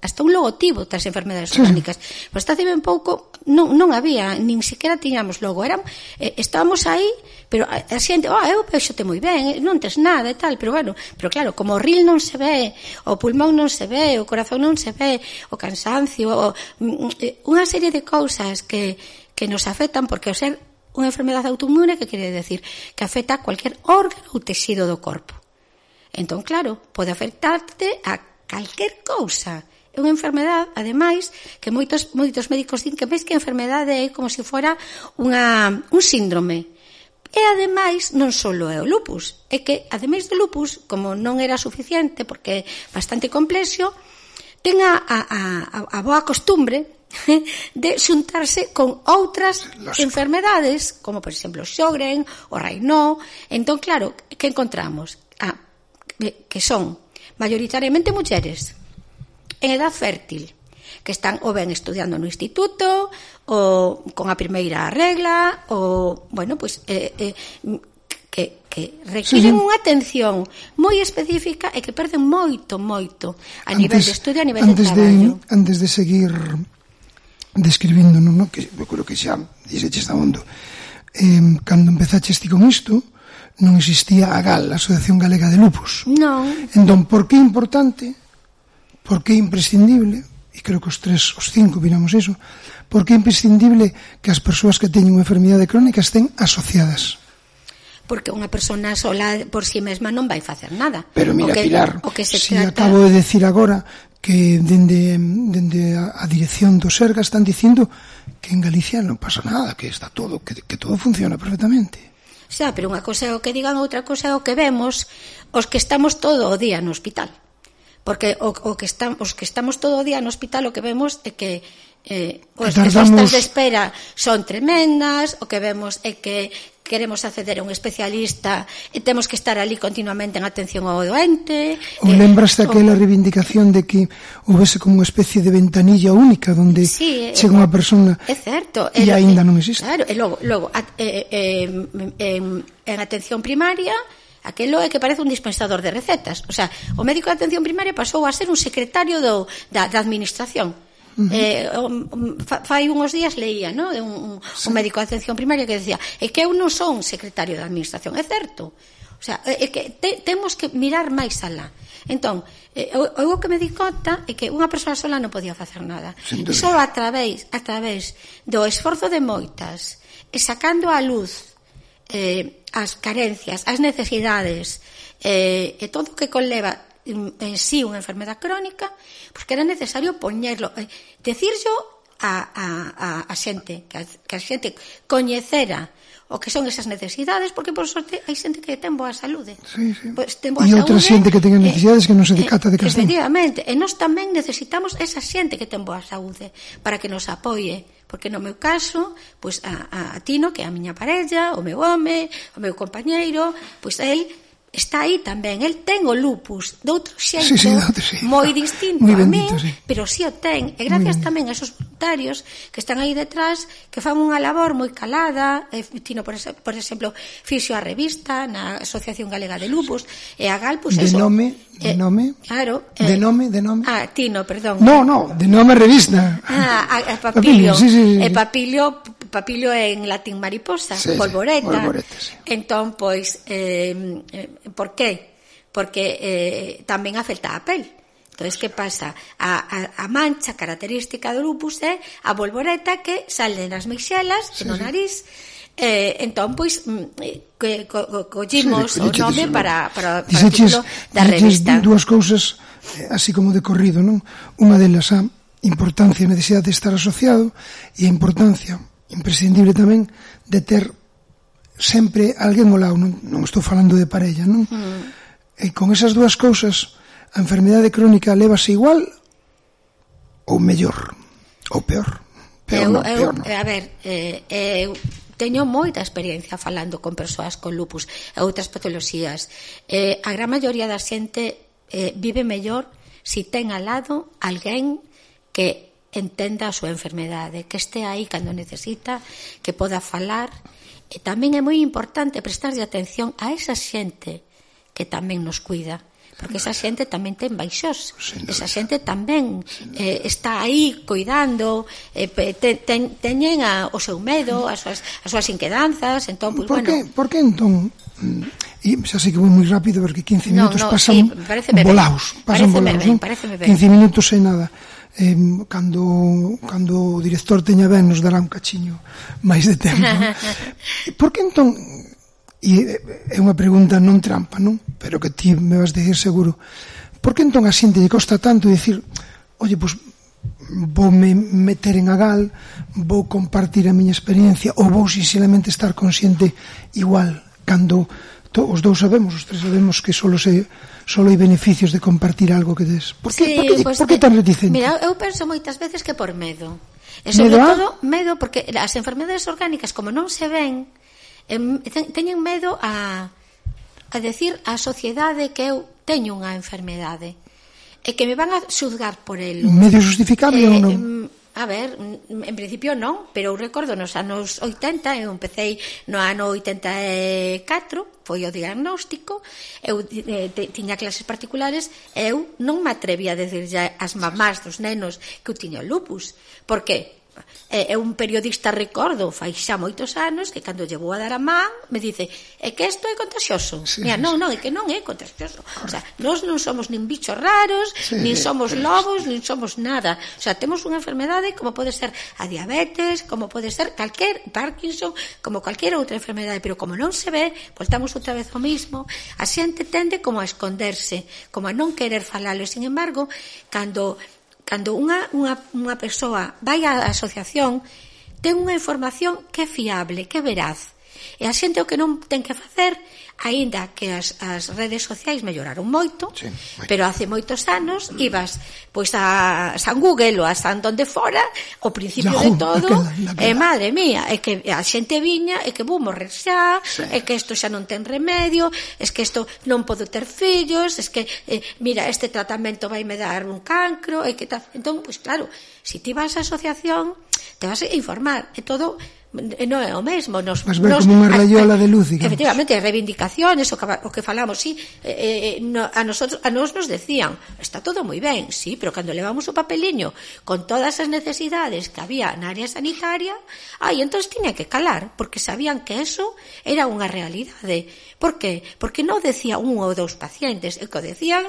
hasta un logotipo das enfermedades orgánicas. Pois pero está ben pouco non, non había, nin sequera tiñamos logo. Eran, eh, estábamos aí, pero a, a xente, oh, eu peixote moi ben, eh, non tes nada e tal, pero bueno, pero claro, como o ril non se ve, o pulmón non se ve, o corazón non se ve, o cansancio, o, mm, mm, eh, unha serie de cousas que que nos afectan porque o ser unha enfermedade autoinmune que quere decir que afecta a cualquier órgano ou tecido do corpo. Entón, claro, pode afectarte a calquer cousa. É unha enfermedade, ademais, que moitos moitos médicos din que máis que enfermedade é como se fora unha, un síndrome. E ademais non só é o lupus, é que ademais do lupus, como non era suficiente porque é bastante complexo, ten a, a, a, a boa costumbre de xuntarse con outras Lógico. enfermedades, como por exemplo o Xogren, o Rainó. Entón, claro, que encontramos? Ah, que son mayoritariamente mulleres en edad fértil, que están ou ben estudiando no instituto, ou con a primeira regla, ou, bueno, pois, pues, eh, eh, que, que requiren sí. unha atención moi específica e que perden moito, moito a nivel de estudio, a nivel antes de traballo. De, antes de seguir describindo non, non? que eu creo que xa dixeche da hondo eh, cando empezaches ti con isto non existía a GAL, a Asociación Galega de Lupus non entón, por que importante por que imprescindible e creo que os tres, os cinco viramos iso por que é imprescindible que as persoas que teñen unha enfermidade crónica estén asociadas porque unha persona sola por si sí mesma non vai facer nada. Pero mira, o que, Pilar, o que se si trata... acabo de decir agora que dende, dende a, a dirección do Serga están dicindo que en Galicia non pasa nada, que está todo, que, que todo funciona perfectamente. Xa, pero unha cosa é o que digan, outra cosa é o que vemos os que estamos todo o día no hospital. Porque o, o que estamos, os que estamos todo o día no hospital o que vemos é que eh, os, Tardamos... as listas de espera son tremendas, o que vemos é que queremos acceder a un especialista e temos que estar ali continuamente en atención ao doente. Ou eh, lembraste eh, aquela o... reivindicación de que houvese como unha especie de ventanilla única onde sí, eh, chega unha persona é certo, e aínda non existe. Claro, e logo, logo a, eh, eh, en, en atención primaria Aquelo é que parece un dispensador de recetas. O sea, o médico de atención primaria pasou a ser un secretario do, da, da administración Uh -huh. eh, um, um fai unhos días leía ¿no? de un, un, sí. un médico de atención primaria que decía é que eu non son secretario de administración, é certo. O sea, é que te, temos que mirar máis alá. Entón, eh, eu o que me di conta é que unha persoa sola non podía facer nada. Só a través, a través do esforzo de moitas e sacando a luz eh, as carencias, as necesidades eh, e todo o que conleva en eh, sí unha enfermedade crónica, porque era necesario poñerlo, eh, decirlo a, a, a, a xente, que a, que a xente coñecera o que son esas necesidades, porque por sorte hai xente que ten boa saúde. Sí, sí. Pois, ten boa e outra xente que ten eh, necesidades eh, que non se decata de que Efectivamente, e nós tamén necesitamos esa xente que ten boa saúde para que nos apoie. Porque no meu caso, pois a, a, a Tino, que é a miña parella, o meu home, o meu compañeiro, pois el está aí tamén, el ten o lupus de outro xeito sí, sí, outro, xeito. moi distinto muy bendito, a min, sí. pero si sí o ten. E gracias tamén a esos voluntarios que están aí detrás, que fan unha labor moi calada, e, tino por, ese, por exemplo fixo a revista na Asociación Galega de Lupus e a Gal, pues, de eso, nome, de eh, nome? claro, eh, de nome, de nome? Ah, Tino, perdón. No, no, de nome revista. Ah, a, a Papilio, Papilio. sí, sí, sí. Eh, e Papilio papilio é en latín mariposa, sí, polvoreta. Sí, polvoreta sí. Entón, pois, eh, por qué? Porque eh, tamén afecta a pel. Entón, que pasa? A, a, a mancha característica do lupus é a polvoreta que sale nas mixelas, sí, no nariz, sí. Eh, entón, pois, mm, eh, que, co, collimos sí, o nome para, para, para o título da revista. Dúas cousas eh, así como de corrido, non? Unha delas a importancia e necesidade de estar asociado e a importancia imprescindible tamén de ter sempre alguén ao lado, non, non estou falando de parella, non? Mm. E con esas dúas cousas, a enfermidade crónica levase igual ou mellor, ou peor. Peor, eu, non, peor non. A ver, eh, eu teño moita experiencia falando con persoas con lupus e outras patoloxías. Eh, a gran maioría da xente eh, vive mellor si ten al lado alguén que entenda a súa enfermedade, que estea aí cando necesita, que poda falar. E tamén é moi importante prestarlle atención a esa xente que tamén nos cuida, porque esa xente tamén ten baixós, esa xente tamén eh, está aí cuidando, eh, te, ten, teñen a, o seu medo, as súas, as súas inquedanzas, entón, pois, por bueno... Entón, que, por que entón E xa sei que vou moi rápido porque 15 minutos no, no, pasan sí, volaos, pasan volaos, ben, 15 minutos e nada eh, cando, cando o director teña ben nos dará un cachiño máis de tempo. Non? Por que entón, e é unha pregunta non trampa, non? Pero que ti me vas dicir seguro. Por que entón a xente lle costa tanto dicir, oye, pois vou me meter en agal, vou compartir a miña experiencia ou vou sinceramente estar consciente igual cando to, os dous sabemos, os tres sabemos que solo se solo hai beneficios de compartir algo que des. Por que, sí, por que, pues, por que tan reticente? Mira, eu penso moitas veces que por medo. E sobre medo todo, medo, porque as enfermedades orgánicas, como non se ven, teñen medo a, a decir á sociedade que eu teño unha enfermedade e que me van a xuzgar por el. Medio justificable eh, ou non? A ver, en principio non, pero eu recordo nos anos 80, eu empecei no ano 84, foi o diagnóstico, eu eh, te, tiña clases particulares, eu non me atrevía a decirlle as mamás dos nenos que eu tiño lupus. Por que? é un periodista recordo fai xa moitos anos que cando lle vou a dar a man me dice é que isto é contagioso sí, Mira, non, non, é que non é contagioso o sea, nós non somos nin bichos raros sí, nin somos lobos, nin somos nada. O sea, temos unha enfermedade como pode ser a diabetes, como pode ser calquer Parkinson, como calquer outra enfermedade pero como non se ve, voltamos outra vez ao mismo, a xente tende como a esconderse como a non querer falalo. Sin embargo, cando Cando unha, unha, unha persoa vai á asociación, ten unha información que é fiable, que é veraz. E a xente o que non ten que facer aínda que as, as redes sociais melloraron moito, sí, pero hace moitos anos ibas pois a San Google ou a San donde fora, o principio Yahoo, de todo, daquela, daquela. eh, madre mía, é que a xente viña, é que vou morrer xa, sí. é que isto xa non ten remedio, é que isto non podo ter fillos, é que eh, mira, este tratamento vai me dar un cancro, é que tal. Entón, pois claro, se si ti vas á asociación, te vas a informar, e todo non é o mesmo nos, Mas ver nos, como unha ah, rayola a, de luz digamos. efectivamente, reivindicaciones o que, o que falamos sí, eh, eh, eh, no, a, nosotros, a nos nos decían está todo moi ben, sí, pero cando levamos o papeliño con todas as necesidades que había na área sanitaria aí entonces tiña que calar porque sabían que eso era unha realidade por que? porque non decía un ou dous pacientes e que o decían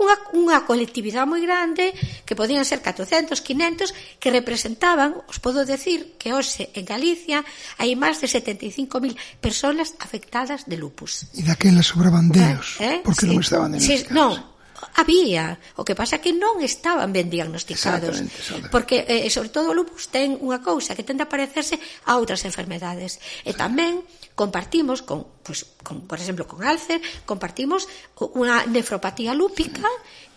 unha, unha colectividade moi grande que podían ser 400, 500 que representaban, os podo decir que hoxe en Galicia hai máis de 75.000 persoas afectadas de lupus. E daquela sobraban deos, eh? porque sí. non estaban en sí, non, había, o que pasa que non estaban ben diagnosticados. Porque, eh, sobre todo, o lupus ten unha cousa que tende a parecerse a outras enfermedades. E tamén compartimos con, pues, con por exemplo, con Alcer, compartimos unha nefropatía lúpica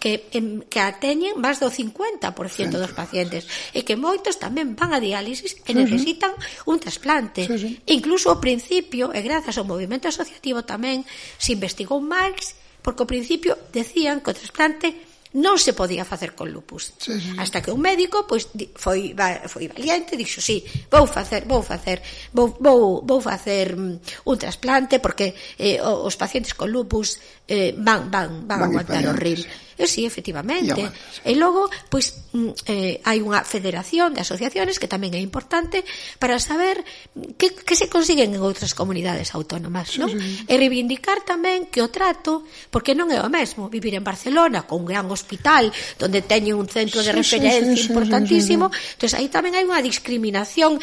que, en, que a teñen máis do 50% dos pacientes e que moitos tamén van a diálisis e necesitan un trasplante. Sí, sí. Incluso ao principio, e grazas ao movimento asociativo tamén, se investigou máis porque ao principio decían que o trasplante non se podía facer con lupus. Sí, sí. Hasta que un médico pois foi foi valiente, dixo, "Sí, vou facer, vou facer, vou vou vou facer mm, un trasplante porque eh, os pacientes con lupus eh, van van van, van aguantar o rim." Sí. E sí, efectivamente. Sí. E logo, pois, mm, eh, hai unha federación de asociaciones que tamén é importante para saber que, que se consiguen en outras comunidades autónomas, sí, non? Sí. E reivindicar tamén que o trato, porque non é o mesmo vivir en Barcelona con un gran hospital donde teñen un centro de sí, referencia sí, sí, importantísimo, sí, sí, sí, sí. entón aí tamén hai unha discriminación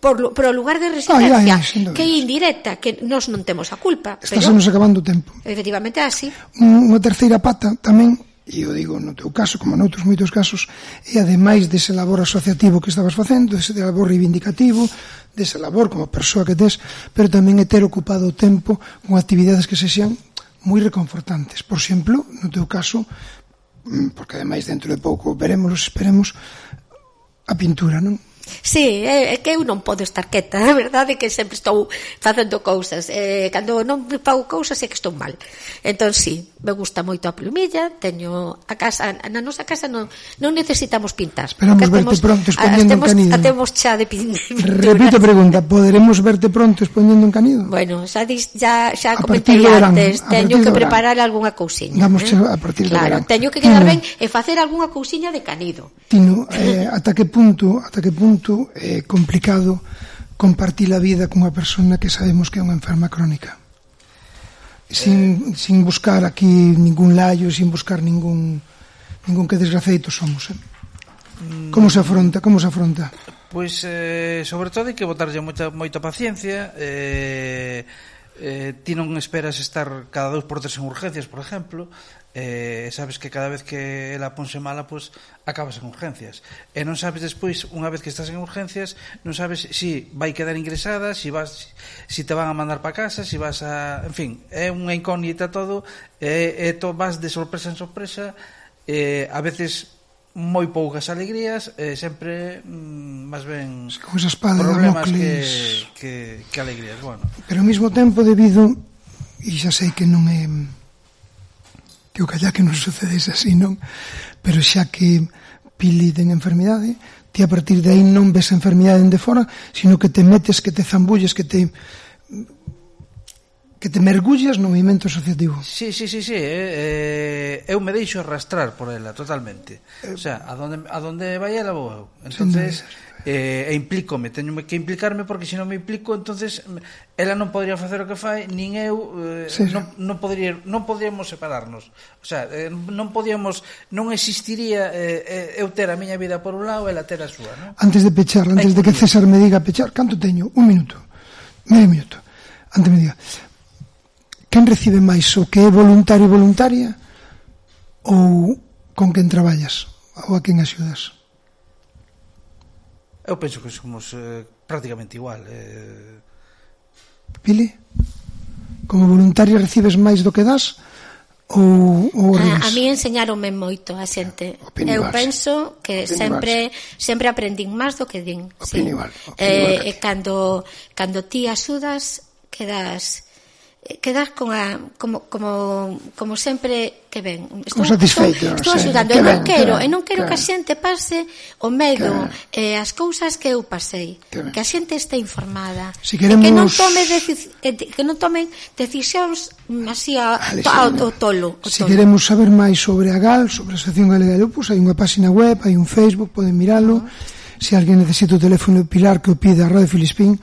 por, por o lugar de residencia, ah, ya, ya, que é indirecta, que nós non temos a culpa. Estásemos pero, acabando o tempo. Efectivamente, así. Unha terceira pata tamén e eu digo no teu caso, como noutros moitos casos, e ademais dese labor asociativo que estabas facendo, dese labor reivindicativo, dese labor como persoa que tes, pero tamén é ter ocupado o tempo con actividades que se sean moi reconfortantes. Por exemplo, no teu caso, mm, porque ademais dentro de pouco veremos, esperemos, a pintura, non? Sí, é, é que eu non podo estar quieta, a verdade é que sempre estou facendo cousas, eh, cando non pago cousas é que estou mal. Entón, sí, me gusta moito a plumilla, teño a casa, na nosa casa non, non necesitamos pintar. Esperamos verte temos, pronto escoñendo un canido. Atemos xa de pintura. Repito a pregunta, poderemos verte pronto expoñendo un canido? Bueno, xa, dis, xa, xa comentei antes, teño que preparar algunha cousiña. Vamos eh? a partir do claro, verán. teño que quedar ben e facer algunha cousiña de canido. Tino, eh, ata que punto, ata que punto é eh, complicado compartir a vida cunha persona que sabemos que é unha enferma crónica? sin, eh, sin buscar aquí ningún laio, sin buscar ningún ningún que desgraceito somos. Eh? Mm. Como se afronta, como se afronta? Pois eh, sobre todo hai que botarlle moita moita paciencia, eh eh, ti non esperas estar cada dous por tres en urgencias, por exemplo, eh, sabes que cada vez que ela ponse mala, pois pues, acabas en urgencias. E non sabes despois, unha vez que estás en urgencias, non sabes si vai quedar ingresada, si vas si te van a mandar para casa, si vas a, en fin, é unha incógnita todo, e, e to vas de sorpresa en sorpresa, eh, a veces moi poucas alegrías e eh, sempre mm, máis ben con esa espada problemas que, que, que alegrías bueno. pero ao mesmo tempo debido e xa sei que non é que o calla que non sucedese así, non? Pero xa que Pili ten enfermidade, ti a partir de aí non ves a enfermidade de fora, sino que te metes, que te zambulles, que te que te mergullas no movimento asociativo. Sí, sí, sí, sí, eh, eh, eu me deixo arrastrar por ela totalmente. Eh, o sea, a donde a donde vai ela vou eu. Entonces, eh, e implícome, teño que implicarme porque se non me implico, entonces ela non podría facer o que fai, nin eu eh, sí, sí. non, non, podría, non podíamos separarnos o sea, eh, non podíamos non existiría eh, eh eu ter a miña vida por un lado e ela ter a súa ¿no? antes de pechar, antes Ay, de que César me diga pechar, canto teño? un minuto medio minuto, antes me diga quen recibe máis o que é voluntario e voluntaria ou con quen traballas ou a quen axudas? Eu penso que somos eh, prácticamente igual. Eh... Pili? Como voluntario recibes máis do que das? Ou, ou ah, a, a mí enseñaronme moito a xente. Opinio Eu penso que Opinio sempre sempre aprendín máis do que din. Opinio sí. Val. Eh, eh, E cando cando ti axudas quedas Eh, quedar con a, como, como, como sempre que ven. Estou, satisfeito. Estou, estou axudando. E non ben, quero, ben, e non quero que, que a xente pase o medo e eh, as cousas que eu pasei. Que, que a xente este informada. Si queremos... Que non, tome que non tomen decisións así a, ah, a, o tolo. O si tolo. queremos saber máis sobre a GAL, sobre a Asociación Galega de Lupus, hai unha página web, hai un Facebook, poden miralo. Uh -huh. Se si alguén necesita o teléfono de Pilar que o pida a Radio Filispín,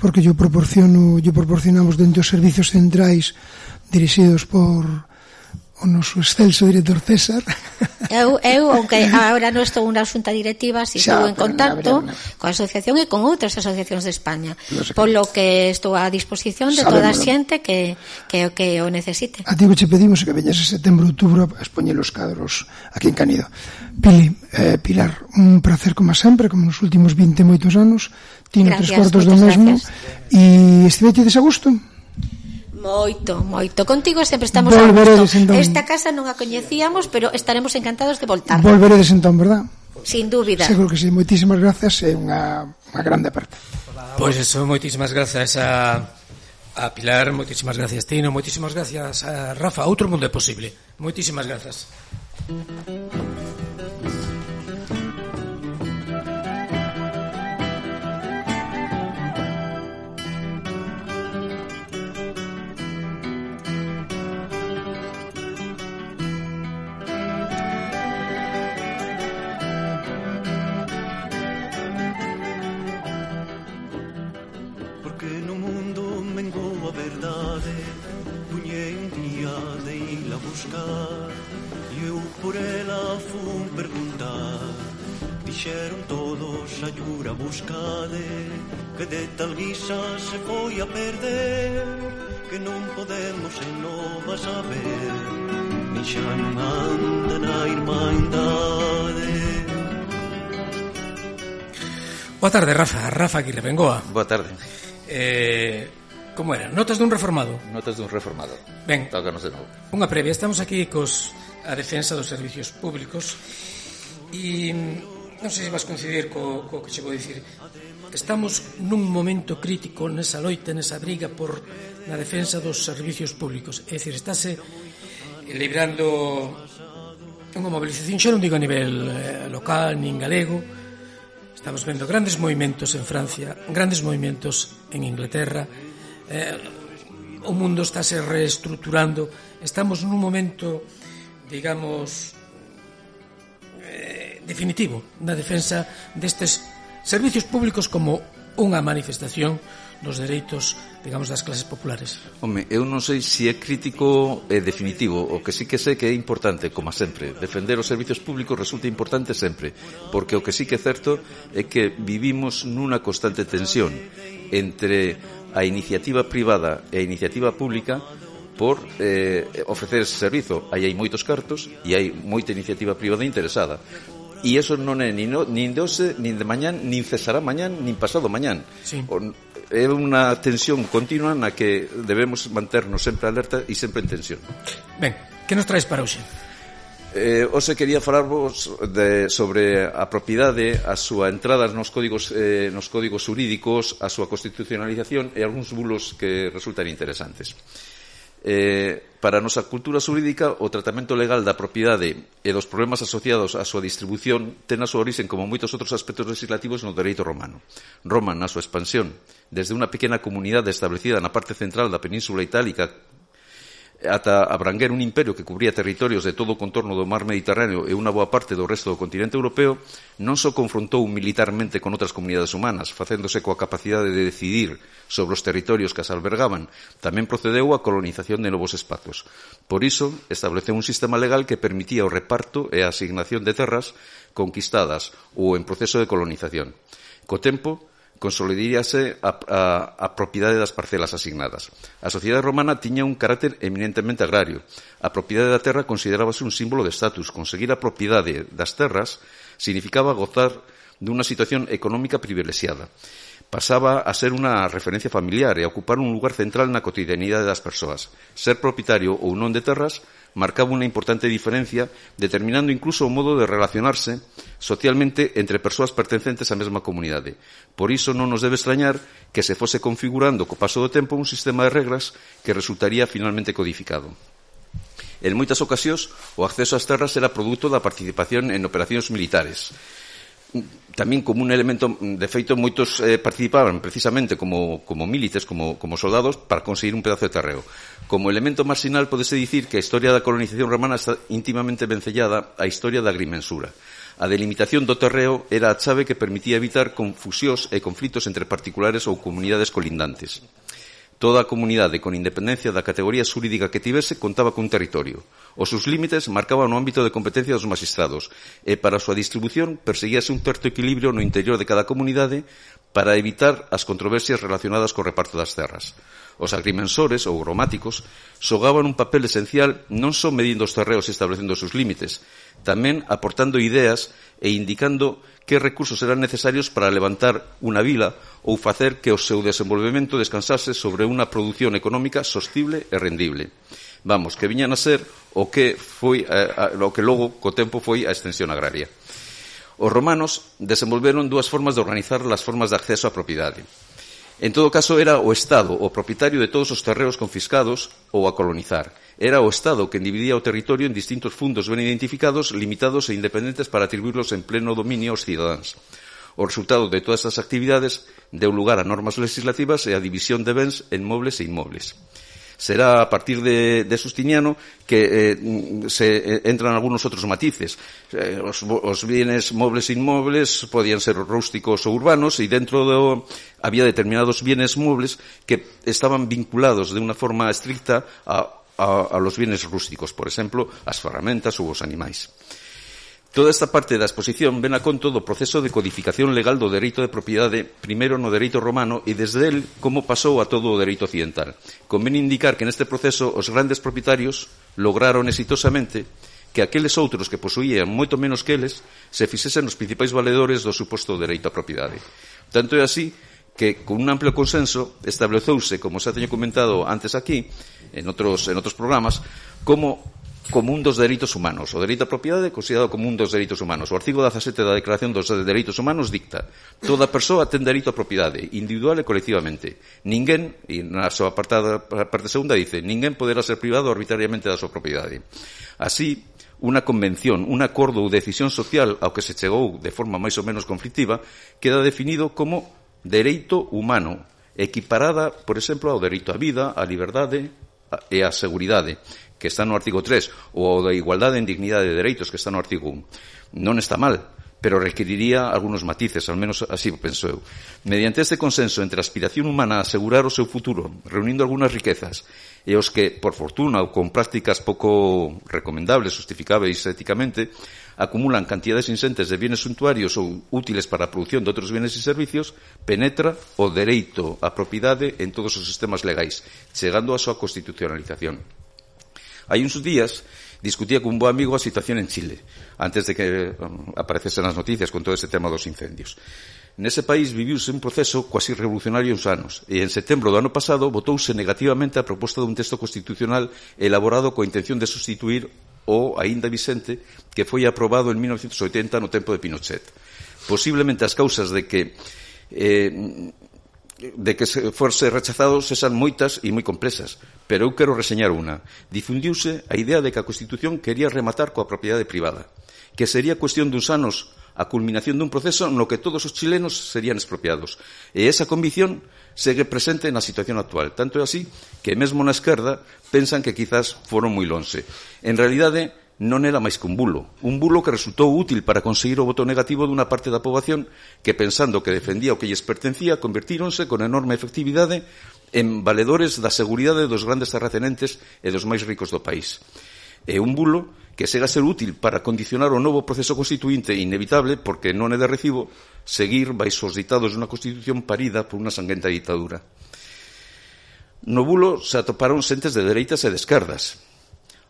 porque yo proporciono, yo proporcionamos dentro dos servicios centrais dirixidos por o noso excelso director César. Eu, eu aunque agora non estou unha xunta directiva, si estou en contacto na, coa asociación e con outras asociacións de España, no sé polo que estou a disposición de toda a xente que, que, que o necesite. A ti che pedimos que veñas en setembro, outubro a expoñer os cadros aquí en Canido. Pili, eh, Pilar, un placer como sempre, como nos últimos 20 moitos anos, tiño tres cuartos do mesmo e estivete a gusto? Moito, moito. Contigo sempre estamos Volveredes, a gusto. Entón. Esta casa non a coñecíamos, pero estaremos encantados de voltar. Volveredes entón, verdad? Sin dúbida. Seguro que sí. Moitísimas grazas e unha, unha grande parte. Pois pues eso, moitísimas grazas a, a Pilar, moitísimas gracias Tino, moitísimas gracias a Rafa. Outro mundo é posible. Moitísimas grazas. nosa llura buscade Que de tal guisa se foi a perder Que non podemos en nova saber Nin xa non anda na irmandade Boa tarde, Rafa. Rafa Aguirre Bengoa. Boa tarde. Eh, como era? Notas dun reformado. Notas dun reformado. Ben. Tócanos de novo. Unha previa. Estamos aquí cos a defensa dos servicios públicos e non sei se vas coincidir co, co que che vou dicir. Estamos nun momento crítico nesa loita, nesa briga por na defensa dos servicios públicos. É dicir, estáse librando unha movilización xa non digo a nivel eh, local nin galego. Estamos vendo grandes movimentos en Francia grandes movimentos en Inglaterra. Eh, o mundo estáse reestructurando estamos nun momento digamos definitivo na defensa destes servicios públicos como unha manifestación dos dereitos, digamos, das clases populares. Home, eu non sei se é crítico e definitivo, o que sí que sei que é importante, como sempre, defender os servicios públicos resulta importante sempre, porque o que sí que é certo é que vivimos nunha constante tensión entre a iniciativa privada e a iniciativa pública por eh, ofrecer ese servizo. Aí hai moitos cartos e hai moita iniciativa privada interesada. E eso non é nin, no, nin de hoxe, nin de mañán, nin cesará mañán, nin pasado mañán. Sí. O, é unha tensión continua na que debemos manternos sempre alerta e sempre en tensión. Ben, que nos traes para hoxe? Eh, hoxe quería falarvos de, sobre a propiedade, a súa entrada nos códigos, eh, nos códigos jurídicos, a súa constitucionalización e algúns bulos que resultan interesantes eh, para a nosa cultura xurídica o tratamento legal da propiedade e dos problemas asociados á súa distribución ten a súa orixen como moitos outros aspectos legislativos no dereito romano. Roma, na súa expansión, desde unha pequena comunidade establecida na parte central da península itálica ata abranguer un imperio que cubría territorios de todo o contorno do mar Mediterráneo e unha boa parte do resto do continente europeo, non só confrontou militarmente con outras comunidades humanas, facéndose coa capacidade de decidir sobre os territorios que as albergaban, tamén procedeu a colonización de novos espazos. Por iso, estableceu un sistema legal que permitía o reparto e a asignación de terras conquistadas ou en proceso de colonización. Co tempo, consolidiríase a, a, a propiedade das parcelas asignadas. A sociedade romana tiña un carácter eminentemente agrario. A propiedade da terra considerábase un símbolo de status. Conseguir a propiedade das terras significaba gozar dunha situación económica privilexiada. Pasaba a ser unha referencia familiar e a ocupar un lugar central na cotidianidade das persoas. Ser propietario ou non de terras marcaba una importante diferencia, determinando incluso o modo de relacionarse socialmente entre persoas pertencentes á mesma comunidade. Por iso non nos debe extrañar que se fose configurando co paso do tempo un sistema de regras que resultaría finalmente codificado. En moitas ocasións, o acceso ás terras era produto da participación en operacións militares, tamén como un elemento, mm, de feito, moitos eh, participaban precisamente como, como milites, como, como soldados, para conseguir un pedazo de terreo. Como elemento marxinal, podese dicir que a historia da colonización romana está íntimamente vencellada á historia da agrimensura. A delimitación do terreo era a chave que permitía evitar confusións e conflitos entre particulares ou comunidades colindantes. Toda a comunidade, con independencia da categoría xurídica que tivese, contaba cun territorio. Os seus límites marcaban o ámbito de competencia dos magistrados e para a súa distribución perseguíase un certo equilibrio no interior de cada comunidade para evitar as controversias relacionadas co reparto das terras. Os agrimensores ou gromáticos xogaban un papel esencial non só medindo os terreos e establecendo os seus límites, tamén aportando ideas e indicando que recursos eran necesarios para levantar unha vila ou facer que o seu desenvolvemento descansase sobre unha produción económica sostible e rendible. Vamos, que viñan a ser o que foi eh, o que logo co tempo foi a extensión agraria. Os romanos desenvolveron dúas formas de organizar as formas de acceso á propiedade. En todo caso, era o Estado o propietario de todos os terreos confiscados ou a colonizar. Era o Estado que dividía o territorio en distintos fundos ben identificados, limitados e independentes para atribuirlos en pleno dominio aos cidadáns. O resultado de todas estas actividades deu lugar a normas legislativas e a división de bens en mobles e inmobles será a partir de, de Sustiniano que eh, se eh, entran algunos outros matices. Eh, os, os, bienes mobles e inmobles podían ser rústicos ou urbanos e dentro do había determinados bienes mobles que estaban vinculados de unha forma estricta a, a, a los bienes rústicos, por exemplo, as ferramentas ou os animais. Toda esta parte da exposición ven a conto do proceso de codificación legal do dereito de propiedade primeiro no dereito romano e desde el como pasou a todo o dereito occidental. Convén indicar que neste proceso os grandes propietarios lograron exitosamente que aqueles outros que posuían moito menos que eles se fixesen os principais valedores do suposto dereito á propiedade. Tanto é así que con un amplo consenso estableceuse, como xa teño comentado antes aquí, en outros, en outros programas, como como un dos delitos humanos. O delito á propiedade é considerado como un dos delitos humanos. O artigo 17 da Declaración dos Delitos Humanos dicta toda persoa ten delito a propiedade, individual e colectivamente. Ninguén, e na súa apartada, parte segunda dice, ninguén poderá ser privado arbitrariamente da súa propiedade. Así, unha convención, un acordo ou decisión social ao que se chegou de forma máis ou menos conflictiva queda definido como dereito humano, equiparada, por exemplo, ao dereito á vida, á liberdade e á seguridade que está no artigo 3, ou da igualdade en dignidade de dereitos, que está no artigo 1. Non está mal, pero requeriría algunos matices, al menos así penso eu. Mediante este consenso entre a aspiración humana a asegurar o seu futuro, reunindo algunas riquezas, e os que, por fortuna ou con prácticas pouco recomendables, justificáveis éticamente, acumulan cantidades insentes de bienes suntuarios ou útiles para a produción de outros bienes e servicios, penetra o dereito á propiedade en todos os sistemas legais, chegando á súa constitucionalización. Hai uns días discutía cun bo amigo a situación en Chile, antes de que um, aparecesen as noticias con todo ese tema dos incendios. Nese país viviuse un proceso quasi revolucionario uns anos e en setembro do ano pasado votouse negativamente a proposta dun texto constitucional elaborado coa intención de sustituir o aínda vicente que foi aprobado en 1980 no tempo de Pinochet. Posiblemente as causas de que eh, de que se forse rechazados sexan moitas e moi complexas, pero eu quero reseñar unha. Difundiuse a idea de que a Constitución quería rematar coa propiedade privada, que sería cuestión duns anos a culminación dun proceso no que todos os chilenos serían expropiados. E esa convicción segue presente na situación actual. Tanto é así que mesmo na esquerda pensan que quizás foron moi lonxe. En realidade, non era máis que un bulo. Un bulo que resultou útil para conseguir o voto negativo dunha parte da poboación que, pensando que defendía o que lles pertencía, convertíronse con enorme efectividade en valedores da seguridade dos grandes terratenentes e dos máis ricos do país. É un bulo que chega a ser útil para condicionar o novo proceso constituinte inevitable porque non é de recibo seguir baixo os ditados dunha constitución parida por unha sanguenta ditadura. No bulo se atoparon xentes de dereitas e de esquerdas.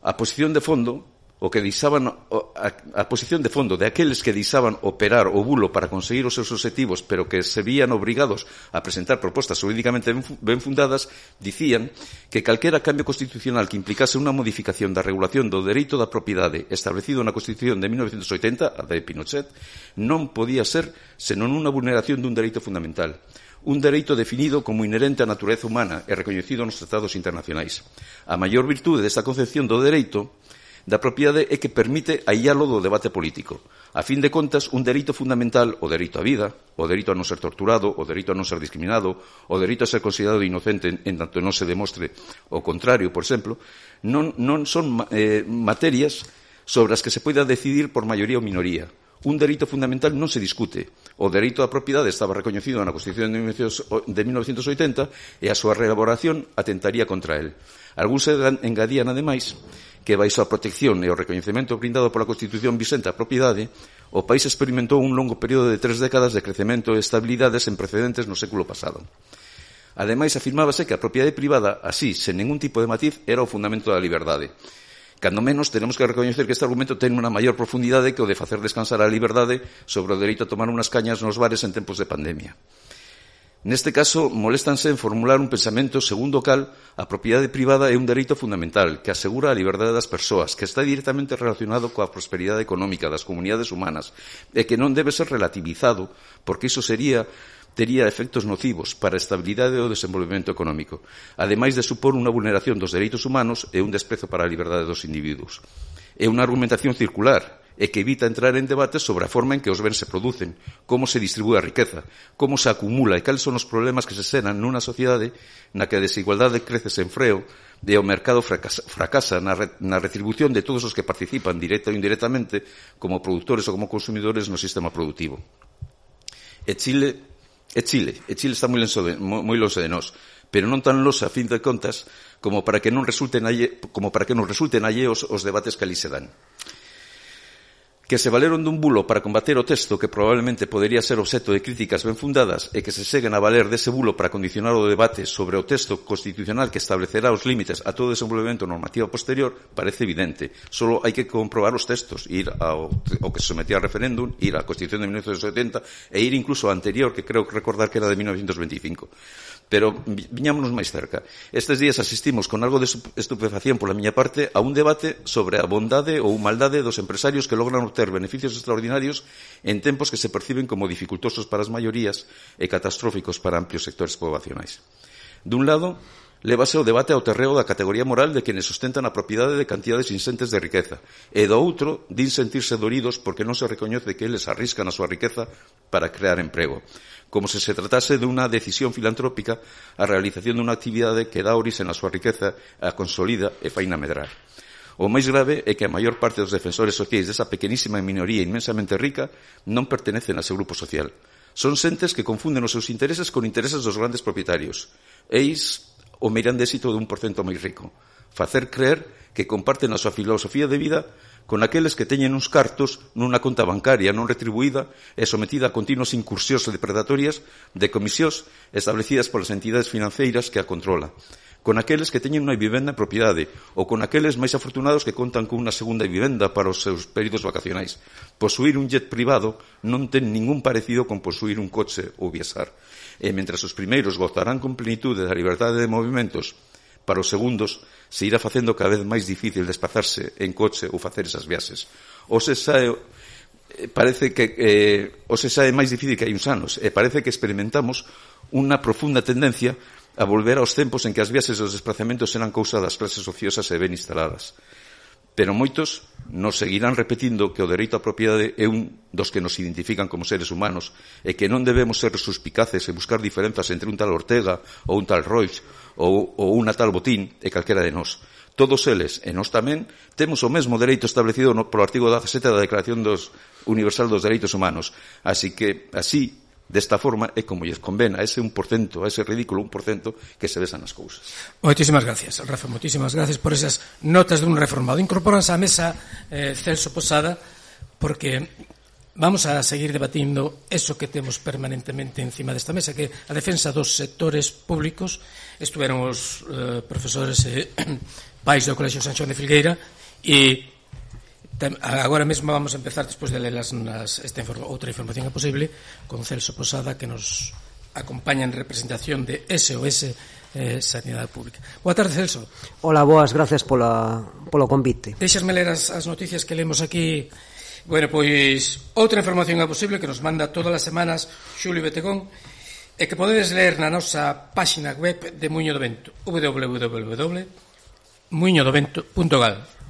A posición de fondo o que deixaban a, a posición de fondo de aqueles que deixaban operar o bulo para conseguir os seus objetivos, pero que se vían obrigados a presentar propostas jurídicamente ben fundadas, dicían que calquera cambio constitucional que implicase unha modificación da regulación do dereito da propiedade establecido na Constitución de 1980, a de Pinochet, non podía ser senón unha vulneración dun dereito fundamental un dereito definido como inherente á natureza humana e recoñecido nos tratados internacionais. A maior virtude desta concepción do dereito da propiedade é que permite aillalo do debate político. A fin de contas, un dereito fundamental, o dereito á vida, o dereito a non ser torturado, o dereito a non ser discriminado, o dereito a ser considerado inocente en tanto non se demostre o contrario, por exemplo, non, non son eh, materias sobre as que se poida decidir por maioría ou minoría un dereito fundamental non se discute. O dereito á propiedade estaba recoñecido na Constitución de 1980 e a súa reelaboración atentaría contra él. Algúns engadían, ademais, que baixo a protección e o recoñecemento brindado pola Constitución Vicente a propiedade, o país experimentou un longo período de tres décadas de crecemento e estabilidade sen precedentes no século pasado. Ademais, afirmábase que a propiedade privada, así, sen ningún tipo de matiz, era o fundamento da liberdade. Cando menos, tenemos que recoñecer que este argumento ten unha maior profundidade que o de facer descansar a liberdade sobre o dereito a tomar unhas cañas nos bares en tempos de pandemia. Neste caso, moléstanse en formular un pensamento segundo o cal a propiedade privada é un dereito fundamental que asegura a liberdade das persoas, que está directamente relacionado coa prosperidade económica das comunidades humanas e que non debe ser relativizado porque iso sería tería efectos nocivos para a estabilidade do desenvolvemento económico, ademais de supor unha vulneración dos dereitos humanos e un desprezo para a liberdade dos individuos. É unha argumentación circular, e que evita entrar en debates sobre a forma en que os bens se producen, como se distribúe a riqueza, como se acumula e cales son os problemas que se xeran nunha sociedade na que a desigualdade crece sen freo e o mercado fracasa, fracasa na, re, na retribución de todos os que participan directa ou indirectamente como produtores ou como consumidores no sistema productivo. E Chile e Chile, e Chile está moi lonxe de, moi lonxe de nós, pero non tan lonxe a fin de contas como para que non resulten alle, como para que non resulten alleos os debates que ali se dan que se valeron dun bulo para combater o texto que probablemente podería ser obxeto de críticas ben fundadas e que se seguen a valer dese bulo para condicionar o debate sobre o texto constitucional que establecerá os límites a todo desenvolvemento normativo posterior, parece evidente. Solo hai que comprobar os textos, ir ao, ao que se sometía a referéndum, ir á Constitución de 1970 e ir incluso ao anterior, que creo recordar que era de 1925 pero viñámonos máis cerca. Estes días asistimos con algo de estupefacción pola miña parte a un debate sobre a bondade ou maldade dos empresarios que logran obter beneficios extraordinarios en tempos que se perciben como dificultosos para as maiorías e catastróficos para amplios sectores poboacionais. Dun lado, levase o debate ao terreo da categoría moral de quienes sustentan a propiedade de cantidades insentes de riqueza, e do outro, din sentirse doridos porque non se recoñece que eles arriscan a súa riqueza para crear emprego como se se tratase de unha decisión filantrópica a realización dunha actividade que dá orixe na súa riqueza, a consolida e faina medrar. O máis grave é que a maior parte dos defensores sociais desa pequenísima minoría inmensamente rica non pertenecen a ese grupo social. Son xentes que confunden os seus intereses con intereses dos grandes propietarios. Eis o meirande éxito dun porcento moi rico. Facer creer que comparten a súa filosofía de vida con aqueles que teñen uns cartos nunha conta bancaria non retribuída e sometida a continuos incursións depredatorias de comisións establecidas polas entidades financeiras que a controla con aqueles que teñen unha vivenda en propiedade ou con aqueles máis afortunados que contan con unha segunda vivenda para os seus períodos vacacionais. Posuir un jet privado non ten ningún parecido con posuir un coche ou viaxar. E mentre os primeiros gozarán con plenitude da liberdade de movimentos Para os segundos, se irá facendo cada vez máis difícil desplazarse en coche ou facer esas viaxes. O se sae eh, parece que eh, o se sae máis difícil que hai uns anos e parece que experimentamos unha profunda tendencia a volver aos tempos en que as viaxes e os desplazamentos eran cousa das clases ociosas e ben instaladas. Pero moitos nos seguirán repetindo que o dereito á propiedade é un dos que nos identifican como seres humanos e que non debemos ser suspicaces e buscar diferenzas entre un tal Ortega ou un tal Royce ou, ou unha tal botín e calquera de nós. Todos eles, e nós tamén, temos o mesmo dereito establecido no, polo artigo 17 da Declaración dos Universal dos Dereitos Humanos. Así que, así, desta forma, é como lles convén a ese 1%, a ese ridículo 1% que se besan as cousas. Moitísimas gracias, Rafa, moitísimas gracias por esas notas dun reformado. Incorporanse á mesa eh, Celso Posada, porque Vamos a seguir debatindo eso que temos permanentemente encima desta mesa, que a defensa dos sectores públicos estuveron os eh, profesores eh, pais do Colexio Sanxón de Filgueira e tam, agora mesmo vamos a empezar despois de lelas nas, esta informa, outra información que posible con Celso Posada que nos acompaña en representación de SOS eh, Sanidade Pública. Boa tarde, Celso. Hola, boas, gracias pola, polo convite. Deixasme ler as, as noticias que lemos aquí Bueno, pois outra información é posible que nos manda todas as semanas Xulio Betegón e que podedes ler na nosa páxina web de Muño do Vento www.muñodovento.gal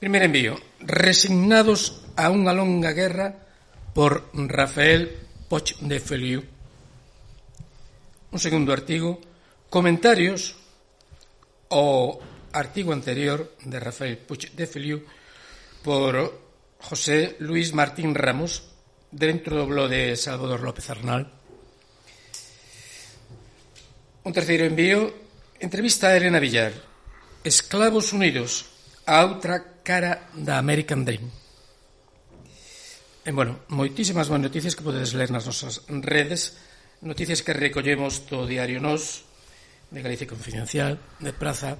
Primeiro envío. Resignados a unha longa guerra por Rafael Poch de Feliu. Un segundo artigo. Comentarios o artigo anterior de Rafael Puig de Feliu por José Luis Martín Ramos dentro do blog de Salvador López Arnal. Un terceiro envío, entrevista a Elena Villar. Esclavos Unidos, a outra cara da American Dream. E, bueno, moitísimas boas noticias que podedes ler nas nosas redes, noticias que recollemos do diario Nos, de Galicia Confidencial, de Praza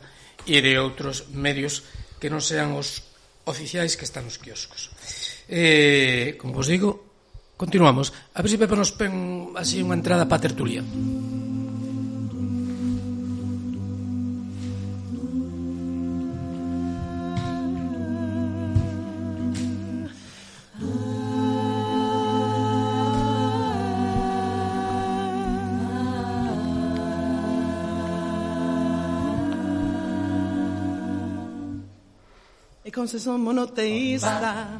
e de outros medios que non sean os oficiais que están nos quioscos. Eh, como vos digo, continuamos. A ver se si Pepe nos pen así unha entrada para tertulia. concessão monoteísta.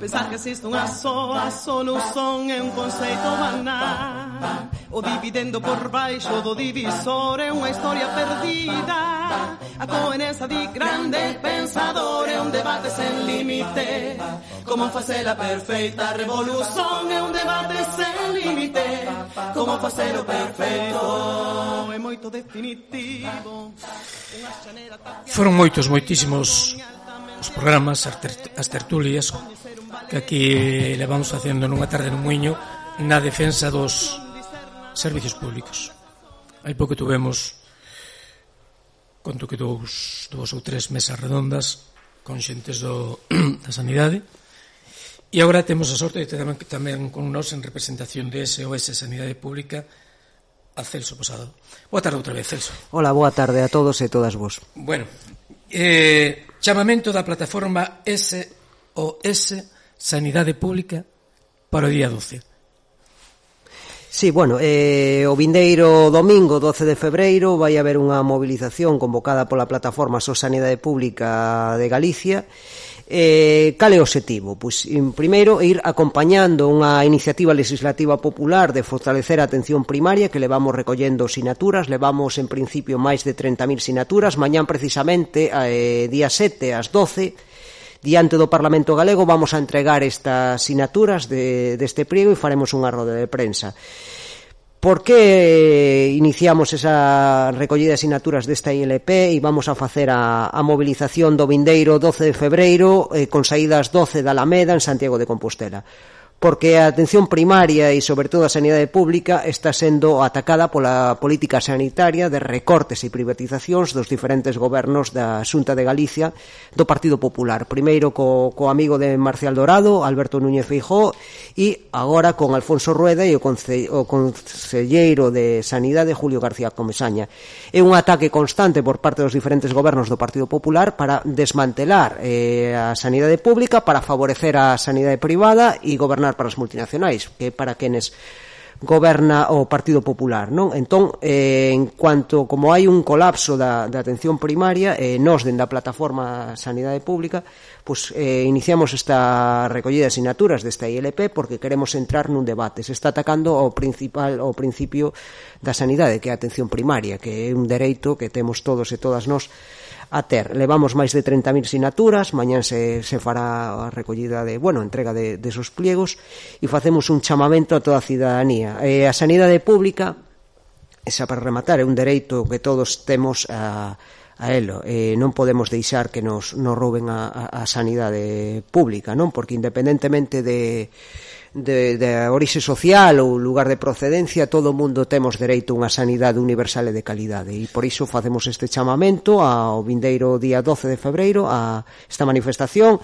Pensar que existe unha soa solución é un conceito banal. O dividendo por baixo do divisor é unha historia perdida. A coherencia di grande pensador é un debate sen límite. Como facer a perfeita revolución é un debate sen límite. Como facer o perfeito é moito definitivo. Foron moitos, moitísimos os programas, as tertulias que aquí levamos facendo nunha tarde no Muiño na defensa dos servicios públicos. Hai pouco tuvemos conto que dous, dous ou tres mesas redondas con xentes do, da sanidade e agora temos a sorte de ter tamén, tamén con nós en representación de SOS Sanidade Pública a Celso Posado. Boa tarde outra vez, Celso. Hola, boa tarde a todos e todas vos. Bueno, eh, Chamamento da plataforma SOS Sanidade Pública para o día 12. Sí, bueno, eh, o vindeiro domingo 12 de febreiro vai haber unha movilización convocada pola plataforma SOS Sanidade Pública de Galicia Eh, cal é o objetivo? Pois, en primeiro, ir acompañando unha iniciativa legislativa popular de fortalecer a atención primaria que levamos recollendo sinaturas, levamos en principio máis de 30.000 sinaturas, mañán precisamente, eh, día 7, ás 12, diante do Parlamento Galego vamos a entregar estas sinaturas de, deste priego e faremos unha roda de prensa. Por que eh, iniciamos esa recollida de asignaturas desta ILP e vamos a facer a, a mobilización do Vindeiro 12 de Febreiro eh, con saídas 12 da Alameda en Santiago de Compostela? porque a atención primaria e sobre todo a sanidade pública está sendo atacada pola política sanitaria de recortes e privatizacións dos diferentes gobernos da Xunta de Galicia do Partido Popular. Primeiro co, co amigo de Marcial Dorado, Alberto Núñez Feijó, e agora con Alfonso Rueda e o, conce, o Conselleiro de Sanidade, Julio García Comesaña. É un ataque constante por parte dos diferentes gobernos do Partido Popular para desmantelar eh, a sanidade pública, para favorecer a sanidade privada e gobernar gobernar para as multinacionais, que é para quenes goberna o Partido Popular, non? Entón, eh, en cuanto como hai un colapso da, da atención primaria, eh, nós dende a plataforma Sanidade Pública, pois eh, iniciamos esta recollida de asignaturas desta ILP porque queremos entrar nun debate. Se está atacando o principal o principio da sanidade, que é a atención primaria, que é un dereito que temos todos e todas nós a ter. Levamos máis de 30.000 sinaturas, mañán se, se fará a recollida de, bueno, entrega de, de esos pliegos e facemos un chamamento a toda a cidadanía. Eh, a sanidade pública, esa para rematar, é un dereito que todos temos a a elo. Eh, non podemos deixar que nos, nos rouben a, a, a sanidade pública, non? Porque independentemente de, de, de orixe social ou lugar de procedencia, todo o mundo temos dereito a unha sanidade universal e de calidade e por iso facemos este chamamento ao vindeiro día 12 de febreiro a esta manifestación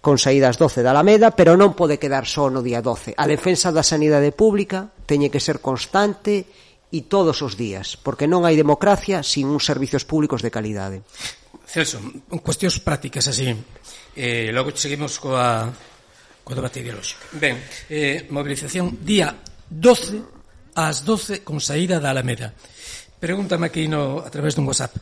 con saídas 12 da Alameda, pero non pode quedar só no día 12. A defensa da sanidade pública teñe que ser constante e todos os días, porque non hai democracia sin uns servizos públicos de calidade. Celso, cuestións prácticas así. Eh, logo seguimos coa co debate ideolóxico. Ben, eh, movilización día 12 ás 12 con saída da Alameda. Pregúntame aquí no, a través dun WhatsApp.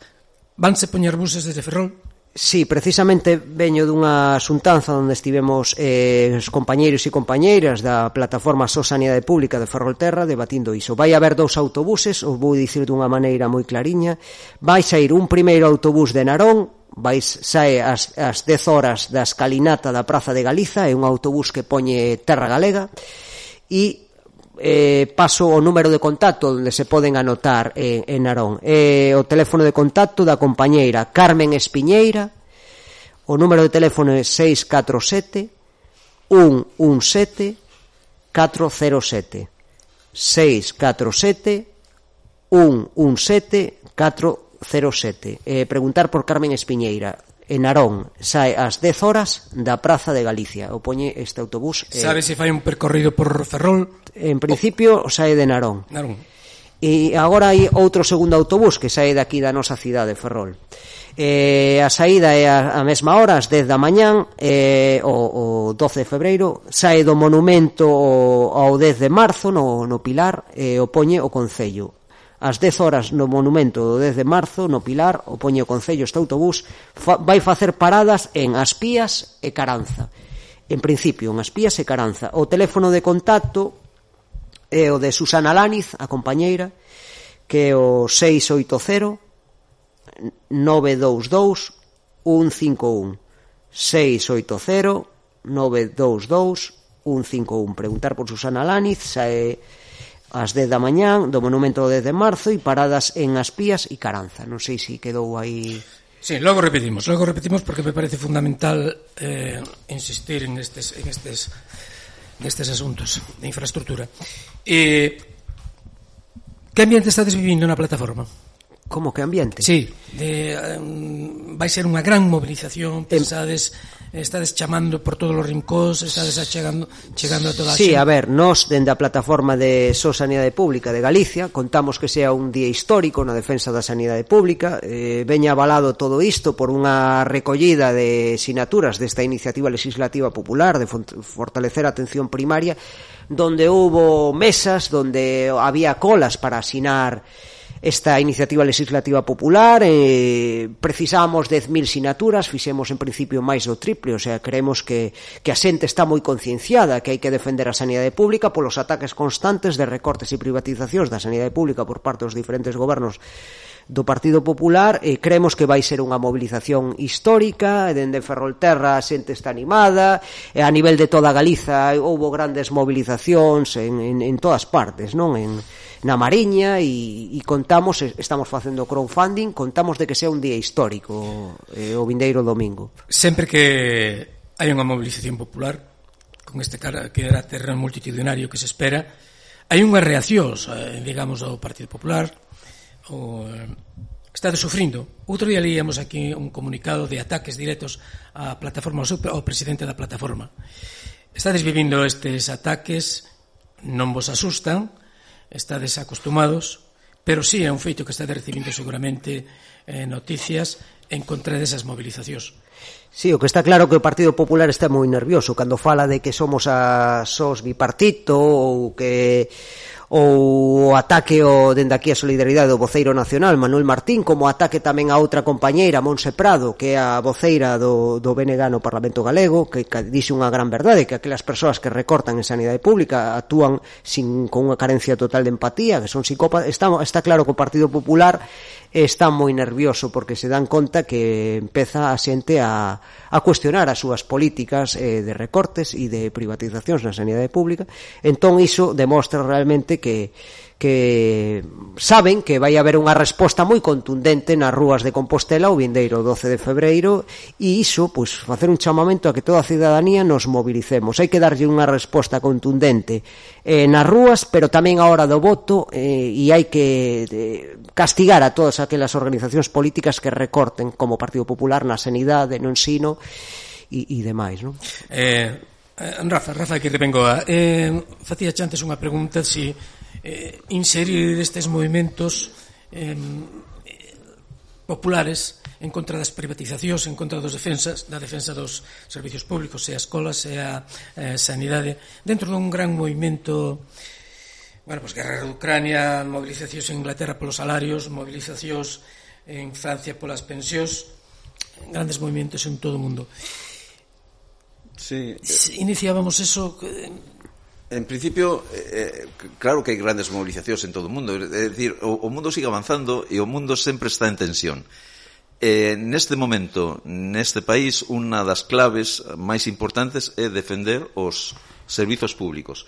Vanse poñer buses desde Ferrol? Sí, precisamente veño dunha xuntanza onde estivemos eh, os compañeiros e compañeiras da plataforma so Sanidade Pública de Ferrolterra debatindo iso. Vai haber dous autobuses, os vou dicir dunha maneira moi clariña. Vai sair un primeiro autobús de Narón vais sae as, as 10 horas da escalinata da Praza de Galiza, é un autobús que poñe Terra Galega, e eh, paso o número de contacto onde se poden anotar eh, en Narón. Eh, o teléfono de contacto da compañeira Carmen Espiñeira, o número de teléfono é 647 117 407 647 117 407 07. Eh, preguntar por Carmen Espiñeira en Narón sae ás 10 horas da Praza de Galicia. O poñe este autobús. Eh, Sabe se fai un percorrido por Ferrol? En principio o... sae de Narón. Narón. E agora hai outro segundo autobús que sae daqui da nosa cidade, Ferrol. Eh, a saída é a, a mesma hora, ás 10 da mañán, eh, o, o 12 de febreiro, sae do monumento ao 10 de marzo no, no Pilar e eh, o poñe o Concello ás 10 horas no monumento do 10 de marzo, no Pilar, o poño o Concello este autobús, fa, vai facer paradas en Aspías e Caranza. En principio, en Aspías e Caranza. O teléfono de contacto é o de Susana Laniz, a compañeira, que é o 680 922 151 680 922 151 preguntar por Susana Laniz xa é ás 10 da mañán do Monumento do 10 de Marzo e paradas en Aspías e Caranza. Non sei se quedou aí... Sí, logo repetimos, logo repetimos porque me parece fundamental eh, insistir en estes, en estes, en estes asuntos de infraestructura. Eh, que ambiente estades vivindo na plataforma? Como que ambiente? Sí, de, um, vai ser unha gran movilización, pensades... En estades chamando por todos os rincóns, estades chegando, chegando a toda a sí, xente. Sí, a ver, nós dende a plataforma de So Sanidade Pública de Galicia contamos que sea un día histórico na defensa da sanidade pública, eh, veña avalado todo isto por unha recollida de sinaturas desta iniciativa legislativa popular de fortalecer a atención primaria, donde hubo mesas, donde había colas para asinar esta iniciativa legislativa popular eh, precisamos 10.000 sinaturas fixemos en principio máis do triple o sea, creemos que, que a xente está moi concienciada que hai que defender a sanidade pública polos ataques constantes de recortes e privatizacións da sanidade pública por parte dos diferentes gobernos do Partido Popular e eh, creemos que vai ser unha movilización histórica, e dende Ferrolterra a xente está animada, e a nivel de toda Galiza houbo grandes movilizacións en, en, en todas partes, non? En, na Mariña e, e contamos, estamos facendo crowdfunding, contamos de que sea un día histórico eh, o vindeiro domingo. Sempre que hai unha mobilización popular con este cara que era terreno multitudinario que se espera, hai unhas reaccións, eh, digamos, do Partido Popular, o, eh, está sufrindo. Outro día leíamos aquí un comunicado de ataques directos á plataforma ao presidente da plataforma. Estades vivindo estes ataques, non vos asustan, estades acostumados, pero sí é un feito que estades recibindo seguramente eh, noticias en contra desas movilizacións. Sí, o que está claro que o Partido Popular está moi nervioso cando fala de que somos a sós bipartito ou que ou o ataque o dende aquí a solidaridade do voceiro nacional Manuel Martín, como ataque tamén a outra compañeira Monse Prado, que é a voceira do, do BNG no Parlamento Galego, que, que dixe unha gran verdade, que aquelas persoas que recortan en sanidade pública actúan sin con unha carencia total de empatía, que son psicópatas, está, está claro que o Partido Popular está moi nervioso porque se dan conta que empeza a xente a, a cuestionar as súas políticas eh, de recortes e de privatizacións na sanidade pública. Entón iso demostra realmente que que saben que vai haber unha resposta moi contundente nas rúas de Compostela o vindeiro 12 de febreiro e iso, pois, facer un chamamento a que toda a cidadanía nos mobilicemos. Hai que darlle unha resposta contundente eh, nas rúas, pero tamén a hora do voto eh, e hai que eh, castigar a todas aquelas organizacións políticas que recorten como Partido Popular na sanidade, no ensino e, e demais, non? Eh, Eh, Rafa, Rafa que repengoa. Eh, facía antes unha pregunta se si, eh, inserir estes movimentos eh, populares en contra das privatizacións, en contra dos defensas, da defensa dos servicios públicos, e a escolas, e a eh, sanidade, dentro dun gran movimento bueno, pues, guerra de Ucrania, movilizacións en Inglaterra polos salarios, movilizacións en Francia polas pensións, grandes movimentos en todo o mundo. Eh, sí. Iniciábamos eso En principio, eh, eh claro que hai grandes movilizacións en todo o mundo. É dicir, o, o mundo sigue avanzando e o mundo sempre está en tensión. Eh, neste momento, neste país, unha das claves máis importantes é defender os servizos públicos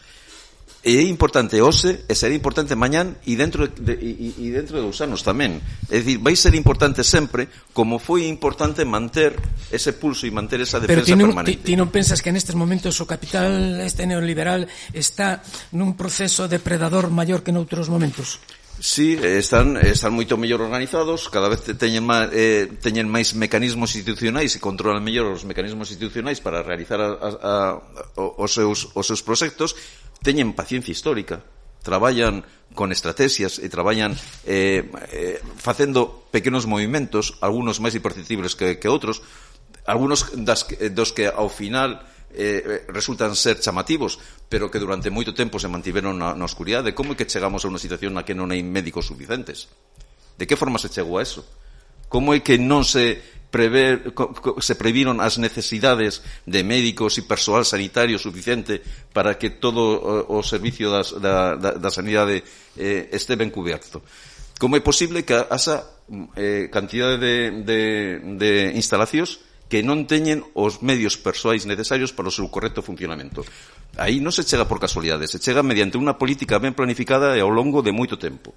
é importante hoxe e será importante mañán e dentro de, e, e dentro de dous anos tamén. É dicir, vai ser importante sempre como foi importante manter ese pulso e manter esa defensa Pero ti non, permanente. Ti, ti non pensas que nestes momentos o capital este neoliberal está nun proceso depredador maior que noutros momentos? Sí, están están moito mellor organizados, cada vez teñen má, eh, teñen máis mecanismos institucionais e controlan mellor os mecanismos institucionais para realizar a, a, a, os seus os seus proxectos, teñen paciencia histórica, traballan con estrategias e traballan eh, eh, facendo pequenos movimentos, algunos máis imperceptibles que, que outros, algunos das, dos que ao final Eh, eh, resultan ser chamativos, pero que durante moito tempo se mantiveron na, na oscuridade. Como é que chegamos a unha situación na que non hai médicos suficientes? De que forma se chegou a eso? Como é que non se prever, se previron as necesidades de médicos e persoal sanitario suficiente para que todo o, o servicio das, da, da, da sanidade eh, este ben cuberto? Como é posible que asa mm, eh, cantidade de, de, de instalacións que non teñen os medios persoais necesarios para o seu correcto funcionamento. Aí non se chega por casualidade, se chega mediante unha política ben planificada e ao longo de moito tempo.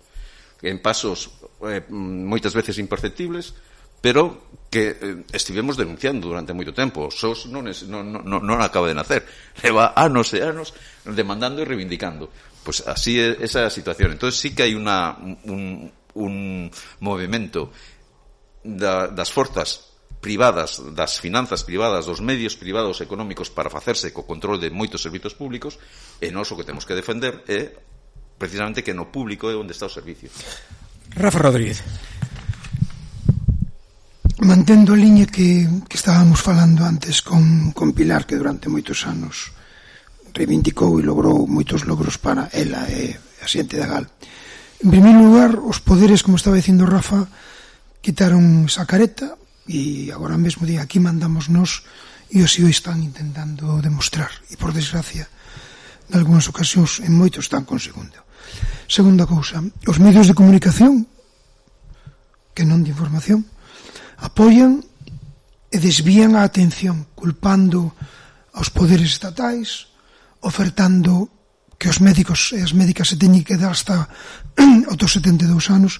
En pasos eh, moitas veces imperceptibles, pero que eh, estivemos denunciando durante moito tempo. O SOS non, es, non, non, non acaba de nacer. Leva anos e anos demandando e reivindicando. Pois pues así é esa situación. Entón sí que hai una, un, un movimento da, das forzas privadas das finanzas privadas, dos medios privados económicos para facerse co control de moitos servizos públicos, e nós o que temos que defender é precisamente que no público é onde está o servicio. Rafa Rodríguez. Mantendo a liña que, que estábamos falando antes con, con Pilar, que durante moitos anos reivindicou e logrou moitos logros para ela e a xente da GAL. En primeiro lugar, os poderes, como estaba dicindo Rafa, quitaron esa careta, E agora mesmo de aquí mandamos nos e así o están intentando demostrar. E por desgracia, en algunhas ocasións, en moitos están consegundo. Segunda cousa, os medios de comunicación, que non de información, apoian e desvían a atención, culpando aos poderes estatais, ofertando que os médicos e as médicas se teñen que dar hasta outros 72 anos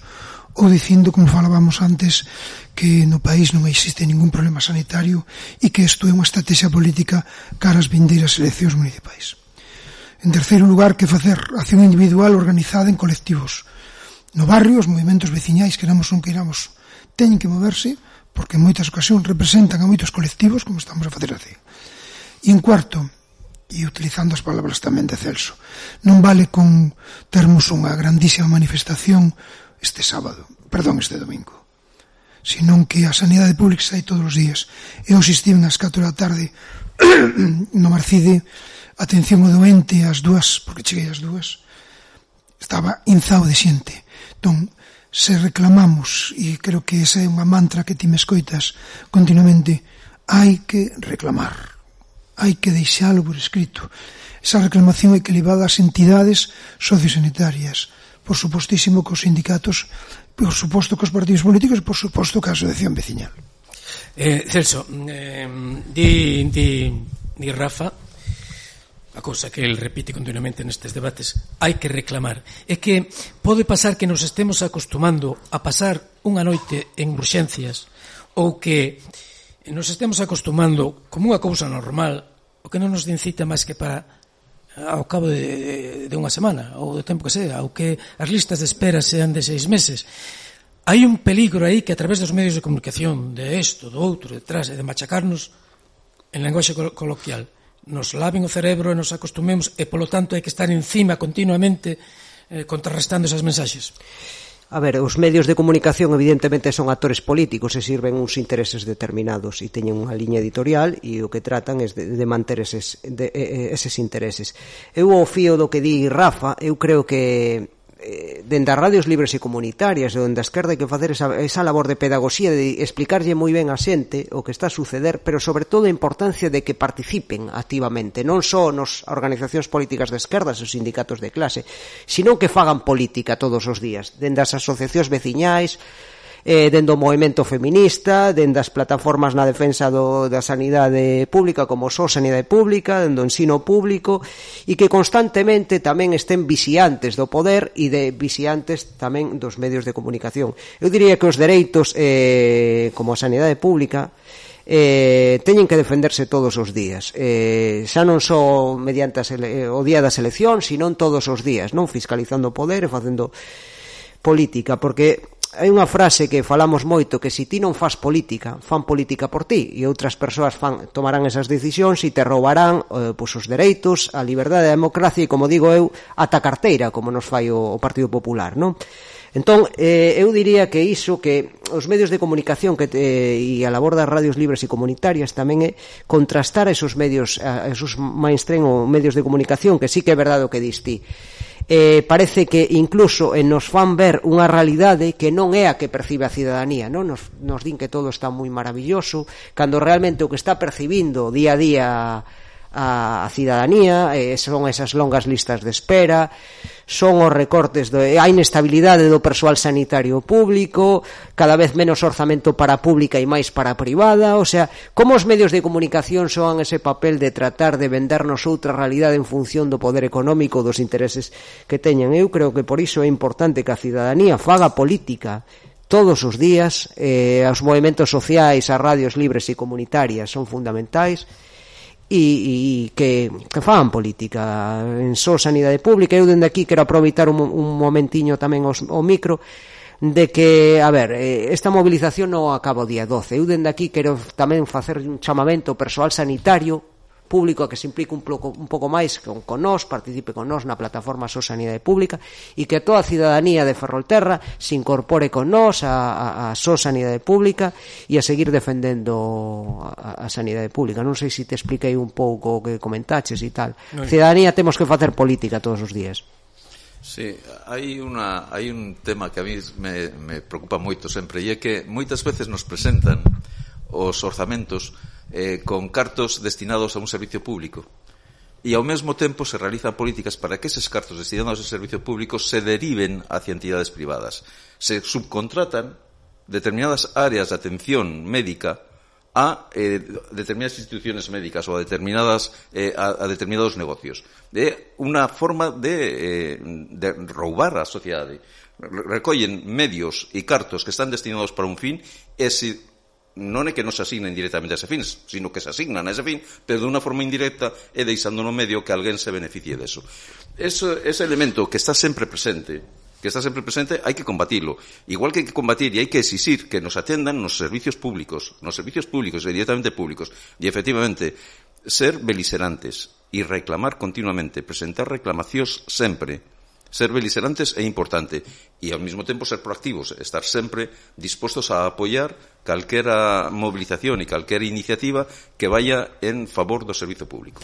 ou dicindo, como falábamos antes, que no país non existe ningún problema sanitario e que isto é unha estrategia política cara ás vindeiras eleccións municipais. En terceiro lugar, que facer acción individual organizada en colectivos. No barrio, os movimentos veciñais, queramos ou non queiramos, teñen que moverse, porque en moitas ocasións representan a moitos colectivos, como estamos a facer así. E en cuarto, e utilizando as palabras tamén de Celso, non vale con termos unha grandísima manifestación este sábado, perdón, este domingo senón que a sanidade pública sai todos os días. Eu asistín ás 4 da tarde no Marcide, atención ao doente ás dúas, porque cheguei ás dúas, estaba inzao de xente. Entón, se reclamamos, e creo que esa é unha mantra que ti me escoitas continuamente, hai que reclamar, hai que deixalo por escrito. Esa reclamación é que levada ás entidades sociosanitarias, por supostísimo que os sindicatos, por suposto que os partidos políticos, por suposto que a asociación veciñal. Eh, Celso, eh, di, di, di Rafa a cousa que el repite continuamente nestes debates, hai que reclamar. É que pode pasar que nos estemos acostumando a pasar unha noite en urxencias ou que nos estemos acostumando como unha cousa normal o que non nos incita máis que para ao cabo de, de unha semana ou do tempo que sea, ou que as listas de espera sean de seis meses. Hai un peligro aí que a través dos medios de comunicación, de isto, do outro, detrás, de machacarnos en lenguaxe coloquial, nos laven o cerebro e nos acostumemos e, polo tanto, hai que estar encima continuamente eh, contrarrestando esas mensaxes. A ver, os medios de comunicación evidentemente son actores políticos e sirven uns intereses determinados e teñen unha liña editorial e o que tratan é de, de manter eses, de, eses intereses. Eu ao fío do que di Rafa, eu creo que eh, dende as radios libres e comunitarias e onde a esquerda hai que facer esa, esa labor de pedagogía de explicarlle moi ben a xente o que está a suceder, pero sobre todo a importancia de que participen activamente non só nos organizacións políticas de esquerdas e os sindicatos de clase, sino que fagan política todos os días, dende as asociacións veciñais eh, dendo o movimento feminista, dende as plataformas na defensa do, da sanidade pública como só sanidade pública, dendo o ensino público e que constantemente tamén estén vixiantes do poder e de vixiantes tamén dos medios de comunicación. Eu diría que os dereitos eh, como a sanidade pública eh, teñen que defenderse todos os días eh, xa non só mediante as ele, eh, o día das eleccións, sino todos os días non fiscalizando o poder e facendo política, porque hai unha frase que falamos moito que se ti non fas política, fan política por ti e outras persoas fan, tomarán esas decisións e te roubarán eh, pois os dereitos, a liberdade, a democracia e como digo eu, ata carteira como nos fai o, o Partido Popular, non? Entón, eh, eu diría que iso que os medios de comunicación que te, eh, e a labor das radios libres e comunitarias tamén é contrastar esos medios, a, esos mainstream ou medios de comunicación que sí que é verdade o que diste eh, parece que incluso eh, nos fan ver unha realidade que non é a que percibe a cidadanía, non? Nos, nos din que todo está moi maravilloso, cando realmente o que está percibindo día a día a, a cidadanía, eh, son esas longas listas de espera, son os recortes, do, a inestabilidade do persoal sanitario público, cada vez menos orzamento para a pública e máis para a privada, o sea, como os medios de comunicación soan ese papel de tratar de vendernos outra realidade en función do poder económico, dos intereses que teñan. Eu creo que por iso é importante que a cidadanía faga política, todos os días eh, os movimentos sociais, as radios libres e comunitarias son fundamentais e, e que, que fan política en só sanidade pública eu dende aquí quero aproveitar un, un momentiño tamén os, o micro de que, a ver, eh, esta movilización non acaba o día 12. Eu dende aquí quero tamén facer un chamamento ao persoal sanitario público a que se implique un pouco, un pouco máis con, con nós, participe con nós na plataforma So Sanidade Pública e que toda a cidadanía de Ferrolterra se incorpore con nós a, a, a So Sanidade Pública e a seguir defendendo a, a sanidade pública. Non sei se te expliquei un pouco o que comentaches e tal. No, cidadanía temos que facer política todos os días. Sí, hai, una, hai un tema que a mí me, me preocupa moito sempre e é que moitas veces nos presentan os orzamentos eh, con cartos destinados a un servicio público e ao mesmo tempo se realizan políticas para que eses cartos destinados a ese servicio público se deriven hacia entidades privadas. Se subcontratan determinadas áreas de atención médica a eh, determinadas instituciones médicas ou a determinadas eh, a, a determinados negocios. É unha forma de, eh, de roubar a sociedade. Recollen medios e cartos que están destinados para un fin e se non é que non se asignen directamente a ese fin, sino que se asignan a ese fin, pero de unha forma indirecta e deixando no medio que alguén se beneficie deso. Eso, ese elemento que está sempre presente, que está sempre presente, hai que combatilo. Igual que hai que combatir e hai que exixir que nos atendan nos servicios públicos, nos servicios públicos e directamente públicos, e efectivamente, ser beligerantes e reclamar continuamente, presentar reclamacións sempre, Ser beligerantes é importante e ao mesmo tempo ser proactivos, estar sempre dispostos a apoiar calquera movilización e calquera iniciativa que vaya en favor do servizo público.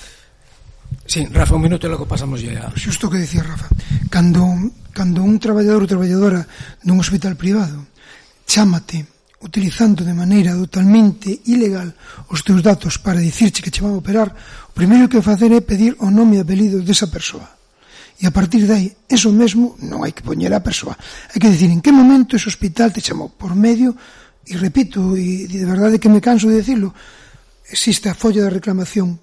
Sí, Rafa, un minuto e logo pasamos ya. Xusto que dicía Rafa, cando, cando un traballador ou traballadora dun hospital privado chámate utilizando de maneira totalmente ilegal os teus datos para dicirche que che van a operar, o primeiro que facer é pedir o nome e apelido desa persoa E a partir de aí, eso mesmo non hai que poñer a persoa. Hai que dicir en que momento ese hospital te chamou por medio, e repito, e de verdade que me canso de decirlo, existe a folla de reclamación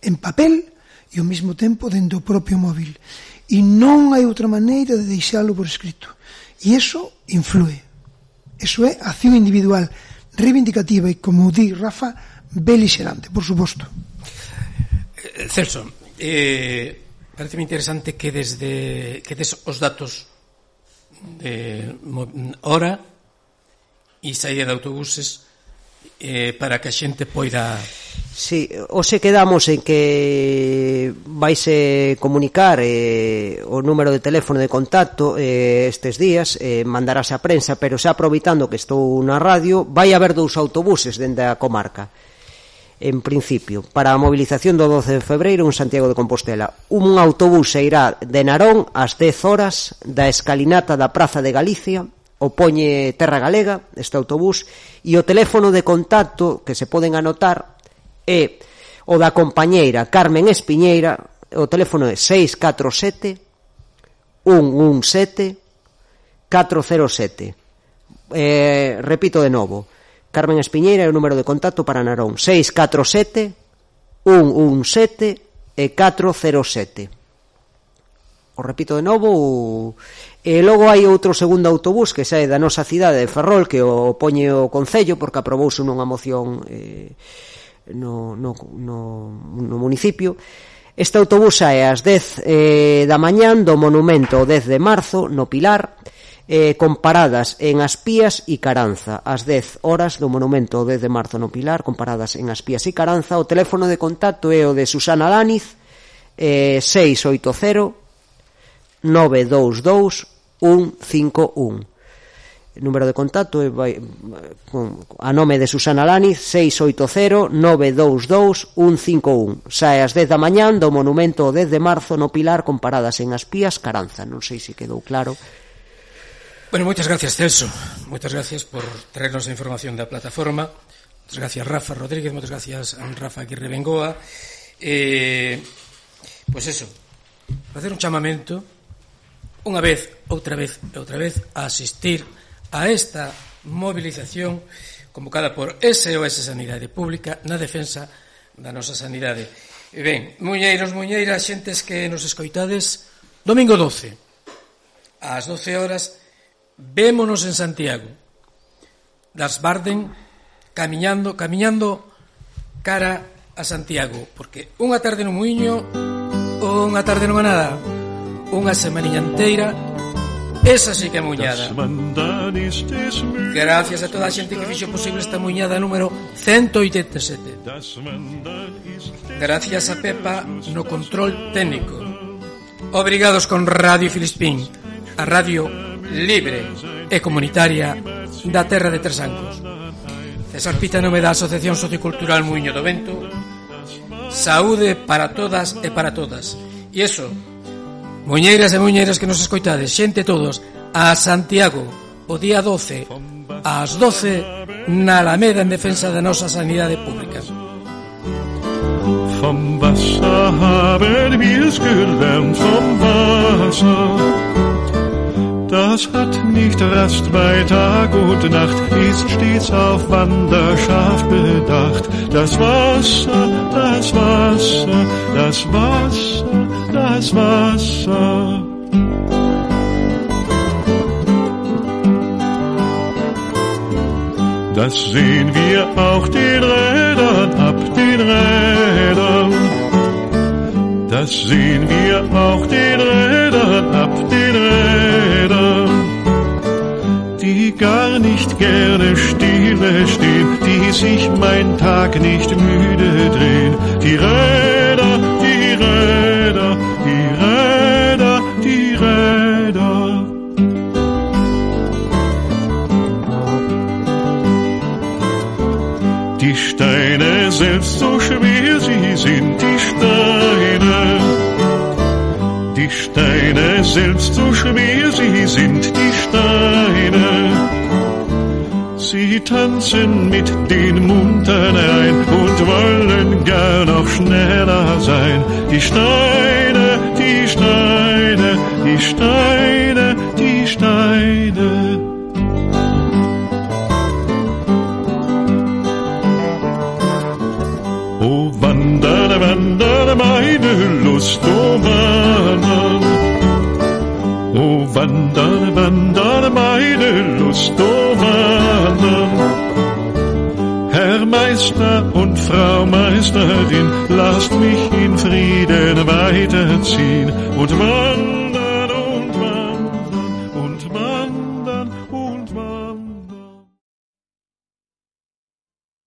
en papel e ao mesmo tempo dende o propio móvil. E non hai outra maneira de deixalo por escrito. E eso influe. Eso é acción individual, reivindicativa e, como di Rafa, belixerante, por suposto. Eh, Celso, eh, Pareceme interesante que desde que des os datos de hora e saída de autobuses eh, para que a xente poida Sí, hoxe quedamos en que vais eh, comunicar eh, o número de teléfono de contacto eh, estes días, eh, mandarás a prensa, pero xa aproveitando que estou na radio, vai haber dous autobuses dende a comarca en principio, para a movilización do 12 de febreiro en Santiago de Compostela. Un autobús irá de Narón ás 10 horas da escalinata da Praza de Galicia o poñe Terra Galega, este autobús, e o teléfono de contacto que se poden anotar é o da compañeira Carmen Espiñeira, o teléfono é 647 117 407. Eh, repito de novo, Carmen Espiñeira é o número de contacto para Narón. 647 117 e 407 O repito de novo o... E logo hai outro segundo autobús que sae da nosa cidade de Ferrol que o poñe o Concello porque aprobouse nunha moción eh, no, no, no, no municipio. Este autobús sae ás 10 eh, da mañán do monumento 10 de marzo no Pilar eh, comparadas en Aspías e Caranza, ás 10 horas do monumento o 10 de marzo no Pilar, comparadas en Aspías e Caranza. O teléfono de contacto é o de Susana Daniz, eh, 680 922 151 número de contacto é vai, con, a nome de Susana Lani 680-922-151 sae ás 10 da mañán do monumento o 10 de marzo no Pilar comparadas en Aspías, Caranza. Non sei se quedou claro Bueno, moitas gracias, Celso. Moitas gracias por traernos a información da plataforma. Moitas gracias, Rafa Rodríguez. Moitas gracias, a Rafa Aguirre Bengoa. Eh, pois pues eso, facer un chamamento unha vez, outra vez e outra vez a asistir a esta movilización convocada por SOS Sanidade Pública na defensa da nosa sanidade. E ben, muñeiros, muñeiras, xentes que nos escoitades, domingo 12, ás 12 horas, Vémonos en Santiago. Das Barden camiñando, camiñando cara a Santiago, porque unha tarde no muiño, unha tarde non a nada, unha semaniña inteira, esa sí que é muñada. Gracias a toda a xente que fixo posible esta muñada número 187. Gracias a Pepa no control técnico. Obrigados con Radio Filispín, a radio libre e comunitaria da terra de Tresancos. César Pita nome da Asociación Sociocultural Muño do Vento. Saúde para todas e para todas. E eso, muñeiras e muñeiras que nos escoitades, xente todos, a Santiago, o día 12, ás 12, na Alameda en defensa da nosa sanidade pública. Van Bassa, haber wir gelernt, von Bassa. Das hat nicht Rast bei Tag und Nacht, ist stets auf Wanderschaft bedacht. Das Wasser, das Wasser, das Wasser, das Wasser. Das sehen wir auch den Rädern ab, den Rädern. Das sehen wir auch den Rädern ab, den Rädern. Die gar nicht gerne stille stehen, die sich mein Tag nicht müde drehen. Die Räder, die Räder, die Räder, die Räder. Die Steine selbst so schwer sie sind, die Steine. Die Steine selbst so schwer sie sind, die Steine. Sie tanzen mit den Muntern ein und wollen gar noch schneller sein. Die Steine, die Steine, die Steine, die Steine. O wandere, wandere meine Lust, o wandern. O wandere, wandere meine Lust, o wandern. Herr Meister und Frau Meisterin, lasst mich in Frieden weiterziehen und wandern.